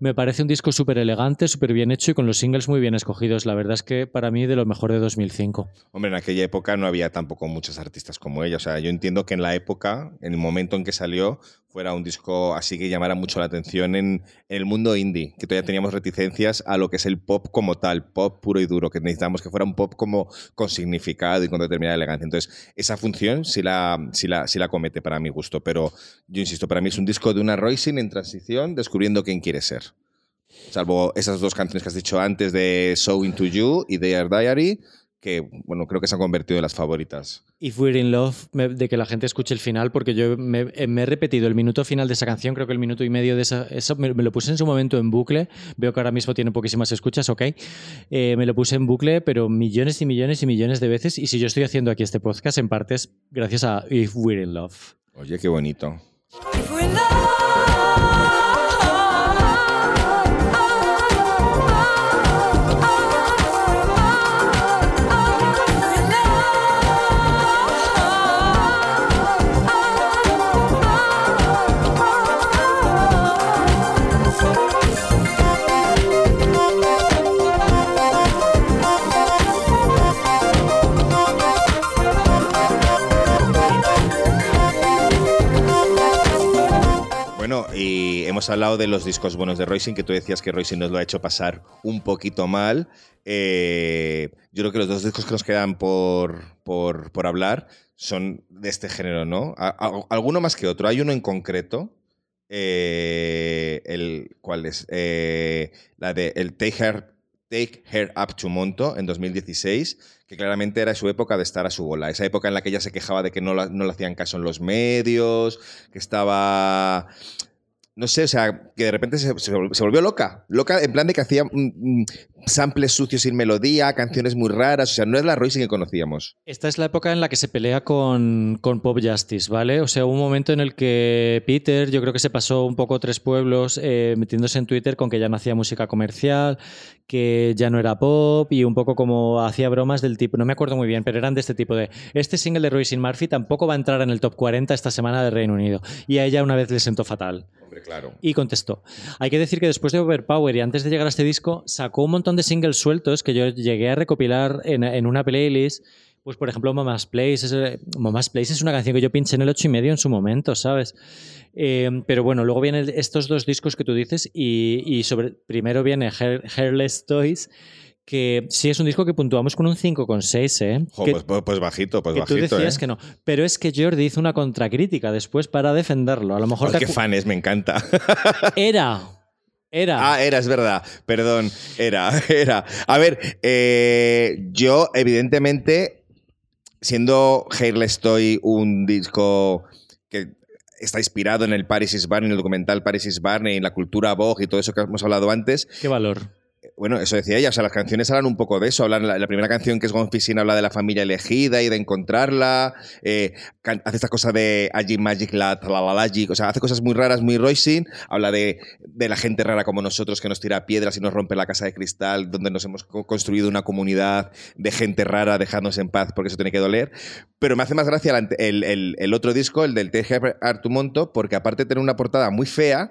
Me parece un disco súper elegante, súper bien hecho y con los singles muy bien escogidos. La verdad es que para mí de lo mejor de 2005. Hombre, en aquella época no había tampoco muchos artistas como ella. O sea, yo entiendo que en la época, en el momento en que salió, fuera un disco así que llamara mucho la atención en, el mundo indie, que todavía teníamos reticencias a lo que es el pop como tal, pop puro y duro, que necesitábamos que fuera un pop como con significado y con determinada elegancia. Entonces, esa función sí la, sí la, sí la comete para mi gusto, pero yo insisto, para mí es un disco de una Roisin en transición, descubriendo quién quiere ser. Salvo esas dos canciones que has dicho antes de So Into You y Their Diary, que bueno, creo que se han convertido en las favoritas. If We're in Love, de que la gente escuche el final, porque yo me, he repetido el minuto final de esa canción, creo que el minuto y medio de esa, eso me, lo puse en su momento en bucle, veo que ahora mismo tiene poquísimas escuchas, ok, eh, me lo puse en bucle, pero millones y millones y millones de veces, y si yo estoy haciendo aquí este podcast, en parte es gracias a If We're in Love. Oye, qué bonito. y hemos hablado de los discos buenos de Roisin, que tú decías que Roisin nos lo ha hecho pasar un poquito mal. Eh, yo creo que los dos discos que nos quedan por, por, hablar son de este género, ¿no? alguno más que otro. Hay uno en concreto. Eh, el, ¿Cuál es? Eh, la de el Take Her, Take Her Up to Monto en 2016 que claramente era su época de estar a su bola, esa época en la que ella se quejaba de que no, no le hacían caso en los medios, que estaba no sé, o sea, que de repente se, volvió loca. Loca en plan de que hacía samples sucios sin melodía, canciones muy raras. O sea, no es la Royce que conocíamos. Esta es la época en la que se pelea con, con, Pop Justice, ¿vale? O sea, hubo un momento en el que Peter, yo creo que se pasó un poco tres pueblos eh, metiéndose en Twitter con que ya no hacía música comercial, que ya no era pop y un poco como hacía bromas del tipo, no me acuerdo muy bien, pero eran de este tipo de, este single de Royce Murphy tampoco va a entrar en el top 40 esta semana de Reino Unido. Y a ella una vez le sentó fatal. Claro. Y contestó. Hay que decir que después de Overpower y antes de llegar a este disco, sacó un montón de singles sueltos que yo llegué a recopilar en, una playlist. Pues, por ejemplo, Mama's Place. Es, eh, Mama's Place es una canción que yo pinché en el 8 y medio en su momento, ¿sabes? Eh, pero bueno, luego vienen estos dos discos que tú dices y, y sobre, primero viene Hair- Hairless Toys, que sí es un disco que puntuamos con un 5,6, ¿eh? Jo, que, pues, pues- pues bajito, pues que tú bajito. decías ¿eh? que no. Pero es que Jordi hizo una contracrítica después para defenderlo. A lo mejor Oh, te qué me encanta. era. Era. Ah, era, es verdad. Perdón, era, era. A ver, eh, yo, evidentemente, siendo Hairless Toy un disco que está inspirado en el Paris is Burning, en el documental Paris is Burning, en la cultura Vogue y todo eso que hemos hablado antes, Qué valor. Bueno, eso decía ella, o sea, las canciones hablan un poco de eso. Hablan, la, la primera canción que es Gone Fishing habla de la familia elegida y de encontrarla. eh, hace esta cosa de Agi Magic La Tralalagi, o sea, hace cosas muy raras, muy Roisin. Habla de, de la gente rara como nosotros que nos tira piedras y nos rompe la casa de cristal, donde nos hemos co- construido una comunidad de gente rara, dejándonos en paz porque eso tiene que doler. Pero me hace más gracia el, el- el- el otro disco, el del Teje Artumonto, porque aparte de tener una portada muy fea,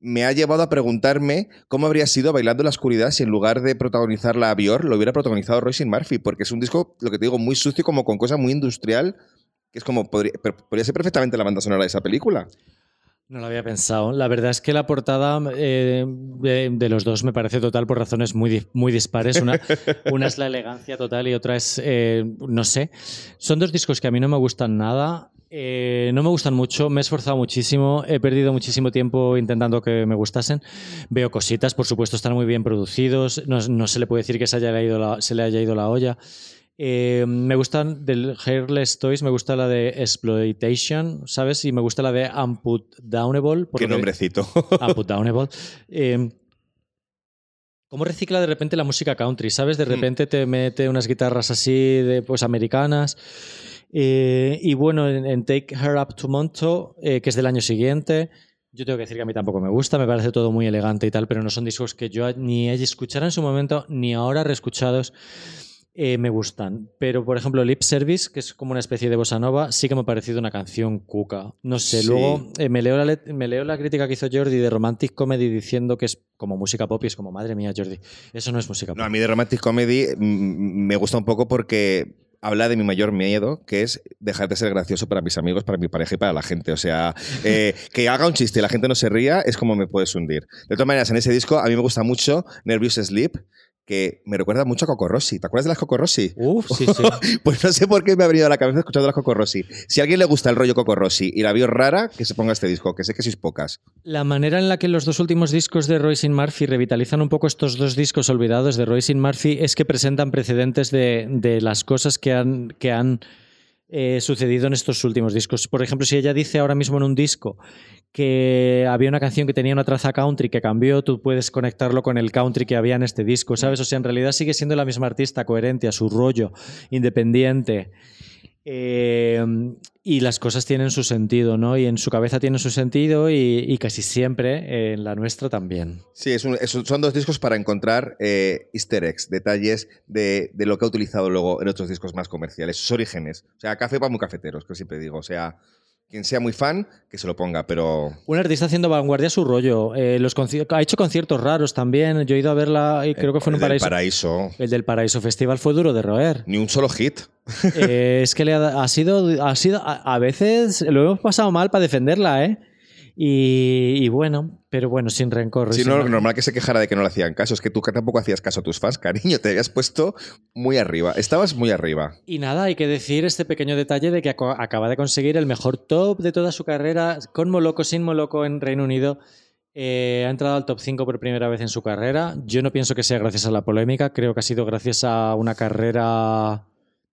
me ha llevado a preguntarme cómo habría sido Bailando en la Oscuridad si en lugar de protagonizarla a Bior lo hubiera protagonizado Roisin Murphy, porque es un disco, lo que te digo, muy sucio, como con cosa muy industrial, que es como, podría, podría ser perfectamente la banda sonora de esa película. No lo había pensado. La verdad es que la portada eh, de, de los dos me parece total por razones muy, muy dispares. Una, una es la elegancia total y otra es, eh, no sé. Son dos discos que a mí no me gustan nada. Eh, no me gustan mucho, me he esforzado muchísimo, he perdido muchísimo tiempo intentando que me gustasen. Veo cositas, por supuesto, están muy bien producidos, no, no se le puede decir que se, haya ido la- se le haya ido la olla. Eh, me gustan del Hairless Toys, me gusta la de Exploitation, ¿sabes? Y me gusta la de Unputdownable. Qué porque- nombrecito. Unputdownable. Eh, ¿Cómo recicla de repente la música country? ¿Sabes? De Hmm. repente te mete unas guitarras así, de, pues americanas. Eh, y bueno, en, en Take Her Up to Monto, eh, que es del año siguiente, yo tengo que decir que a mí tampoco me gusta, me parece todo muy elegante y tal, pero no son discos que yo ni escuchara en su momento, ni ahora reescuchados. Eh, me gustan. Pero, por ejemplo, Lip Service, que es como una especie de bossa nova, sí que me ha parecido una canción cuca. No sé, Sí. luego eh, me, leo la me leo la crítica que hizo Jordi de Romantic Comedy diciendo que es como música pop y es como, madre mía, Jordi, eso no es música pop. No, a mí de Romantic Comedy mm, me gusta un poco porque habla de mi mayor miedo, que es dejar de ser gracioso para mis amigos, para mi pareja y para la gente. O sea, eh, que haga un chiste y la gente no se ría es como me puedes hundir. De todas maneras, en ese disco a mí me gusta mucho Nervous Sleep, que me recuerda mucho a Coco Rossi. ¿Te acuerdas de las Coco Rossi? Uf, sí, sí. Pues no sé por qué me ha venido a la cabeza escuchando las Coco Rossi. Si a alguien le gusta el rollo Coco Rossi y la vio rara, que se ponga este disco, que sé que sois pocas. La manera en la que los dos últimos discos de Royce Murphy revitalizan un poco estos dos discos olvidados de Royce Murphy es que presentan precedentes de, de las cosas que han, que han eh, sucedido en estos últimos discos. Por ejemplo, si ella dice ahora mismo en un disco que había una canción que tenía una traza country que cambió, tú puedes conectarlo con el country que había en este disco, ¿sabes? O sea, en realidad sigue siendo la misma artista, coherente a su rollo, independiente. Eh, y las cosas tienen su sentido, ¿no? Y en su cabeza tienen su sentido y, y casi siempre eh, en la nuestra también. Sí, es un- es un- son dos discos para encontrar eh, easter eggs, detalles de, de lo que ha utilizado luego en otros discos más comerciales, sus orígenes. O sea, café para muy cafeteros, que siempre digo. O sea, quien sea muy fan, que se lo ponga, pero... Un artista haciendo vanguardia su rollo. Eh, los ha hecho conciertos raros también. Yo he ido a verla y creo que fue en un el del paraíso. paraíso. El del Paraíso Festival fue duro de roer. Ni un solo hit. Eh, es que le ha, ha sido, ha sido a, a veces lo hemos pasado mal para defenderla, ¿eh? Y, y bueno, pero bueno, sin rencor. Si sin- no, normal que se quejara de que no le hacían caso. Es que tú tampoco hacías caso a tus fans, cariño. Te habías puesto muy arriba. Estabas muy arriba. Y nada, hay que decir este pequeño detalle de que acaba de conseguir el mejor top de toda su carrera, con Moloco, sin Moloco en Reino Unido. Eh, ha entrado al top 5 por primera vez en su carrera. Yo no pienso que sea gracias a la polémica, creo que ha sido gracias a una carrera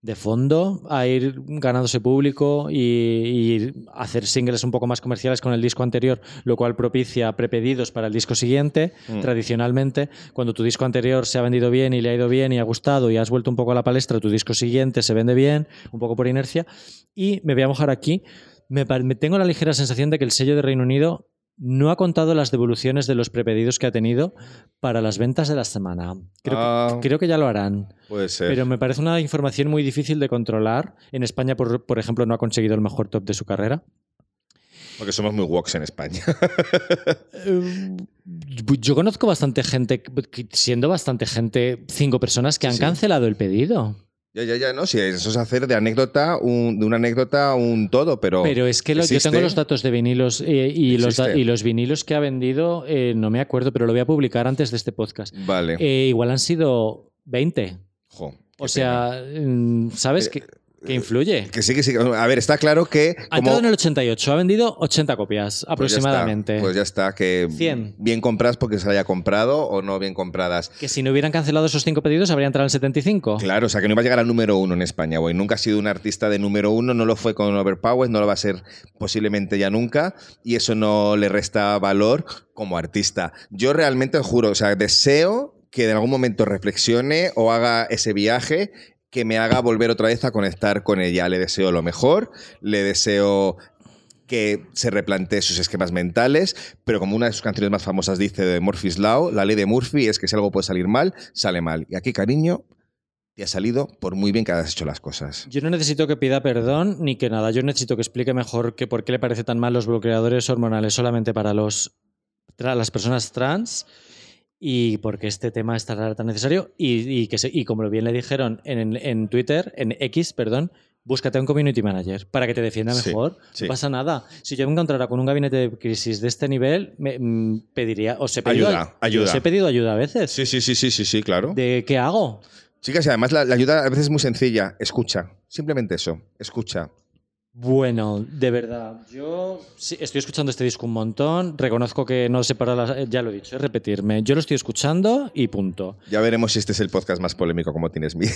de fondo, a ir ganándose público y, y hacer singles un poco más comerciales con el disco anterior, lo cual propicia prepedidos para el disco siguiente. Mm. Tradicionalmente, cuando tu disco anterior se ha vendido bien y le ha ido bien y ha gustado y has vuelto un poco a la palestra, tu disco siguiente se vende bien, un poco por inercia. Y me voy a mojar aquí. Me, me tengo la ligera sensación de que el sello de Reino Unido no ha contado las devoluciones de los prepedidos que ha tenido para las ventas de la semana. Creo, Ah. que, creo que ya lo harán. Puede ser. Pero me parece una información muy difícil de controlar. En España, por, por ejemplo, no ha conseguido el mejor top de su carrera. Porque somos muy woks en España. Eh, Yo conozco bastante gente, siendo bastante gente, cinco personas que han Sí. cancelado el pedido. Ya, ya, ya, no. Si eso es hacer de anécdota, un- de una anécdota un todo, pero. Pero es que lo- yo tengo los datos de vinilos eh, y, los da- y los vinilos que ha vendido, eh, no me acuerdo, pero lo voy a publicar antes de este podcast. Vale. Eh, igual han sido 20. Jo, O sea, mm, ¿sabes Eh, qué influye? Que sí, que sí. A ver, está claro que. Ha como- entrado en el 88, ha vendido 80 copias Pues ya está, aproximadamente. Pues ya está, que 100. bien compradas porque se haya comprado o no bien compradas. Que si no hubieran cancelado esos cinco pedidos, habría entrado en el 75. Claro, o sea que no iba a llegar al número uno en España, güey. Nunca ha sido un artista de número uno, no lo fue con Overpower, no lo va a ser posiblemente ya nunca, y eso no le resta valor como artista. Yo realmente juro, o sea, deseo que en algún momento reflexione o haga ese viaje que me haga volver otra vez a conectar con ella. Le deseo lo mejor, le deseo que se replantee sus esquemas mentales, pero como una de sus canciones más famosas dice de Murphy's Law, la ley de Murphy es que si algo puede salir mal, sale mal. Y aquí, cariño, te ha salido por muy bien que hayas hecho las cosas. Yo no necesito que pida perdón ni que nada. Yo necesito que explique mejor que por qué le parece tan mal los bloqueadores hormonales solamente para los, las personas trans y por qué este tema es tan, tan necesario. Y, y que se- y como bien le dijeron en, en Twitter, en X, perdón, búscate un community manager para que te defienda mejor. sí. No pasa nada. Si yo me encontrara con un gabinete de crisis de este nivel, me mm, pediría. Os he pedido Ayuda, ayuda. Os he pedido ayuda a veces. Sí, sí, sí, sí, sí, sí, claro. ¿De qué hago? Chicas, y además la, la ayuda a veces es muy sencilla. Escucha. Simplemente eso. Escucha. Bueno, de verdad, yo sí, estoy escuchando este disco un montón, reconozco que no sé para las, ya lo he dicho, es repetirme, yo lo estoy escuchando y punto. Ya veremos si este es el podcast más polémico como tienes miedo.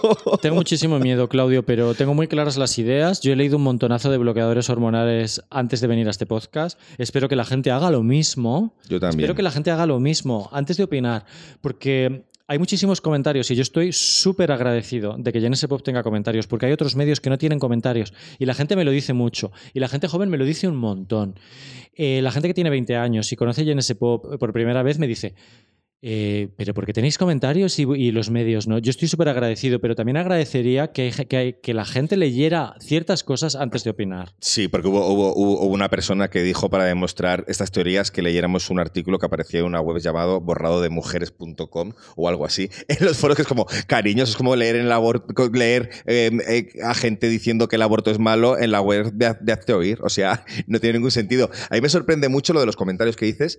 Tengo muchísimo miedo, Claudio, pero tengo muy claras las ideas. Yo he leído un montonazo de bloqueadores hormonales antes de venir a este podcast. Espero que la gente haga lo mismo. Yo también. Espero que la gente haga lo mismo antes de opinar, porque hay muchísimos comentarios y yo estoy súper agradecido de que Genesis Pop tenga comentarios, porque hay otros medios que no tienen comentarios y la gente me lo dice mucho y la gente joven me lo dice un montón. Eh, la gente que tiene 20 años y conoce Genesis Pop por primera vez me dice, eh, pero porque tenéis comentarios y, los medios, ¿no? Yo estoy súper agradecido, pero también agradecería que, la gente leyera ciertas cosas antes de opinar. Sí, porque hubo, una persona que dijo para demostrar estas teorías que leyéramos un artículo que aparecía en una web llamado borradodemujeres.com o algo así. En los foros que es como, cariños, es como leer, en aborto, leer eh, eh, a gente diciendo que el aborto es malo en la web de, de Hazte Oír. O sea, no tiene ningún sentido. A mí me sorprende mucho lo de los comentarios que dices,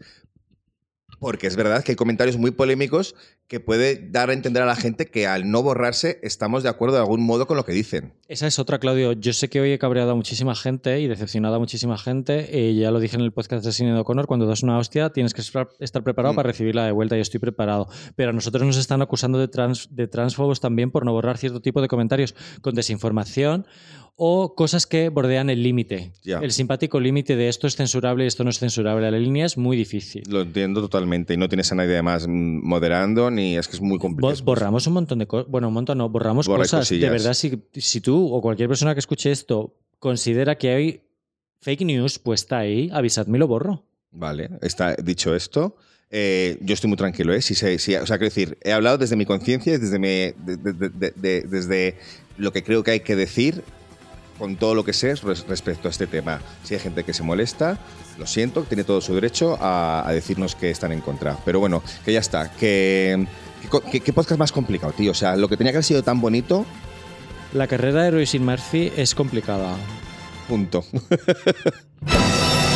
porque es verdad que hay comentarios muy polémicos que puede dar a entender a la gente que al no borrarse estamos de acuerdo de algún modo con lo que dicen. Esa es otra, Claudio. Yo sé que hoy he cabreado a muchísima gente y decepcionado a muchísima gente. Eh, ya lo dije en el podcast de Cine de O'Connor, cuando das una hostia tienes que estar estar preparado Mm. para recibirla de vuelta y estoy preparado. Pero a nosotros nos están acusando de, trans, de transfobos también por no borrar cierto tipo de comentarios con desinformación o cosas que bordean el límite. El simpático límite de esto es censurable y esto no es censurable. La línea es muy difícil. Lo entiendo totalmente y no tienes a nadie más mm, moderando ni es que es muy Bo- complicado. borramos un montón de cosas. Bueno, un montón no, borramos Borra cosas. De verdad, si, si tú o cualquier persona que escuche esto considera que hay fake news puesta ahí, avisadme y lo borro. Vale, está dicho esto. eh, yo estoy muy tranquilo, ¿eh? Si si- o sea, quiero decir, he hablado desde mi conciencia, y desde, mi- de- de- de- de- de- desde lo que creo que hay que decir con todo lo que sé res- respecto a este tema. Si hay gente que se molesta, lo siento, tiene todo su derecho a, a decirnos que están en contra. Pero bueno, que ya está. Que, ¿Qué podcast más complicado, tío? O sea, lo que tenía que haber sido tan bonito, La carrera de Roisin Murphy es complicada. punto.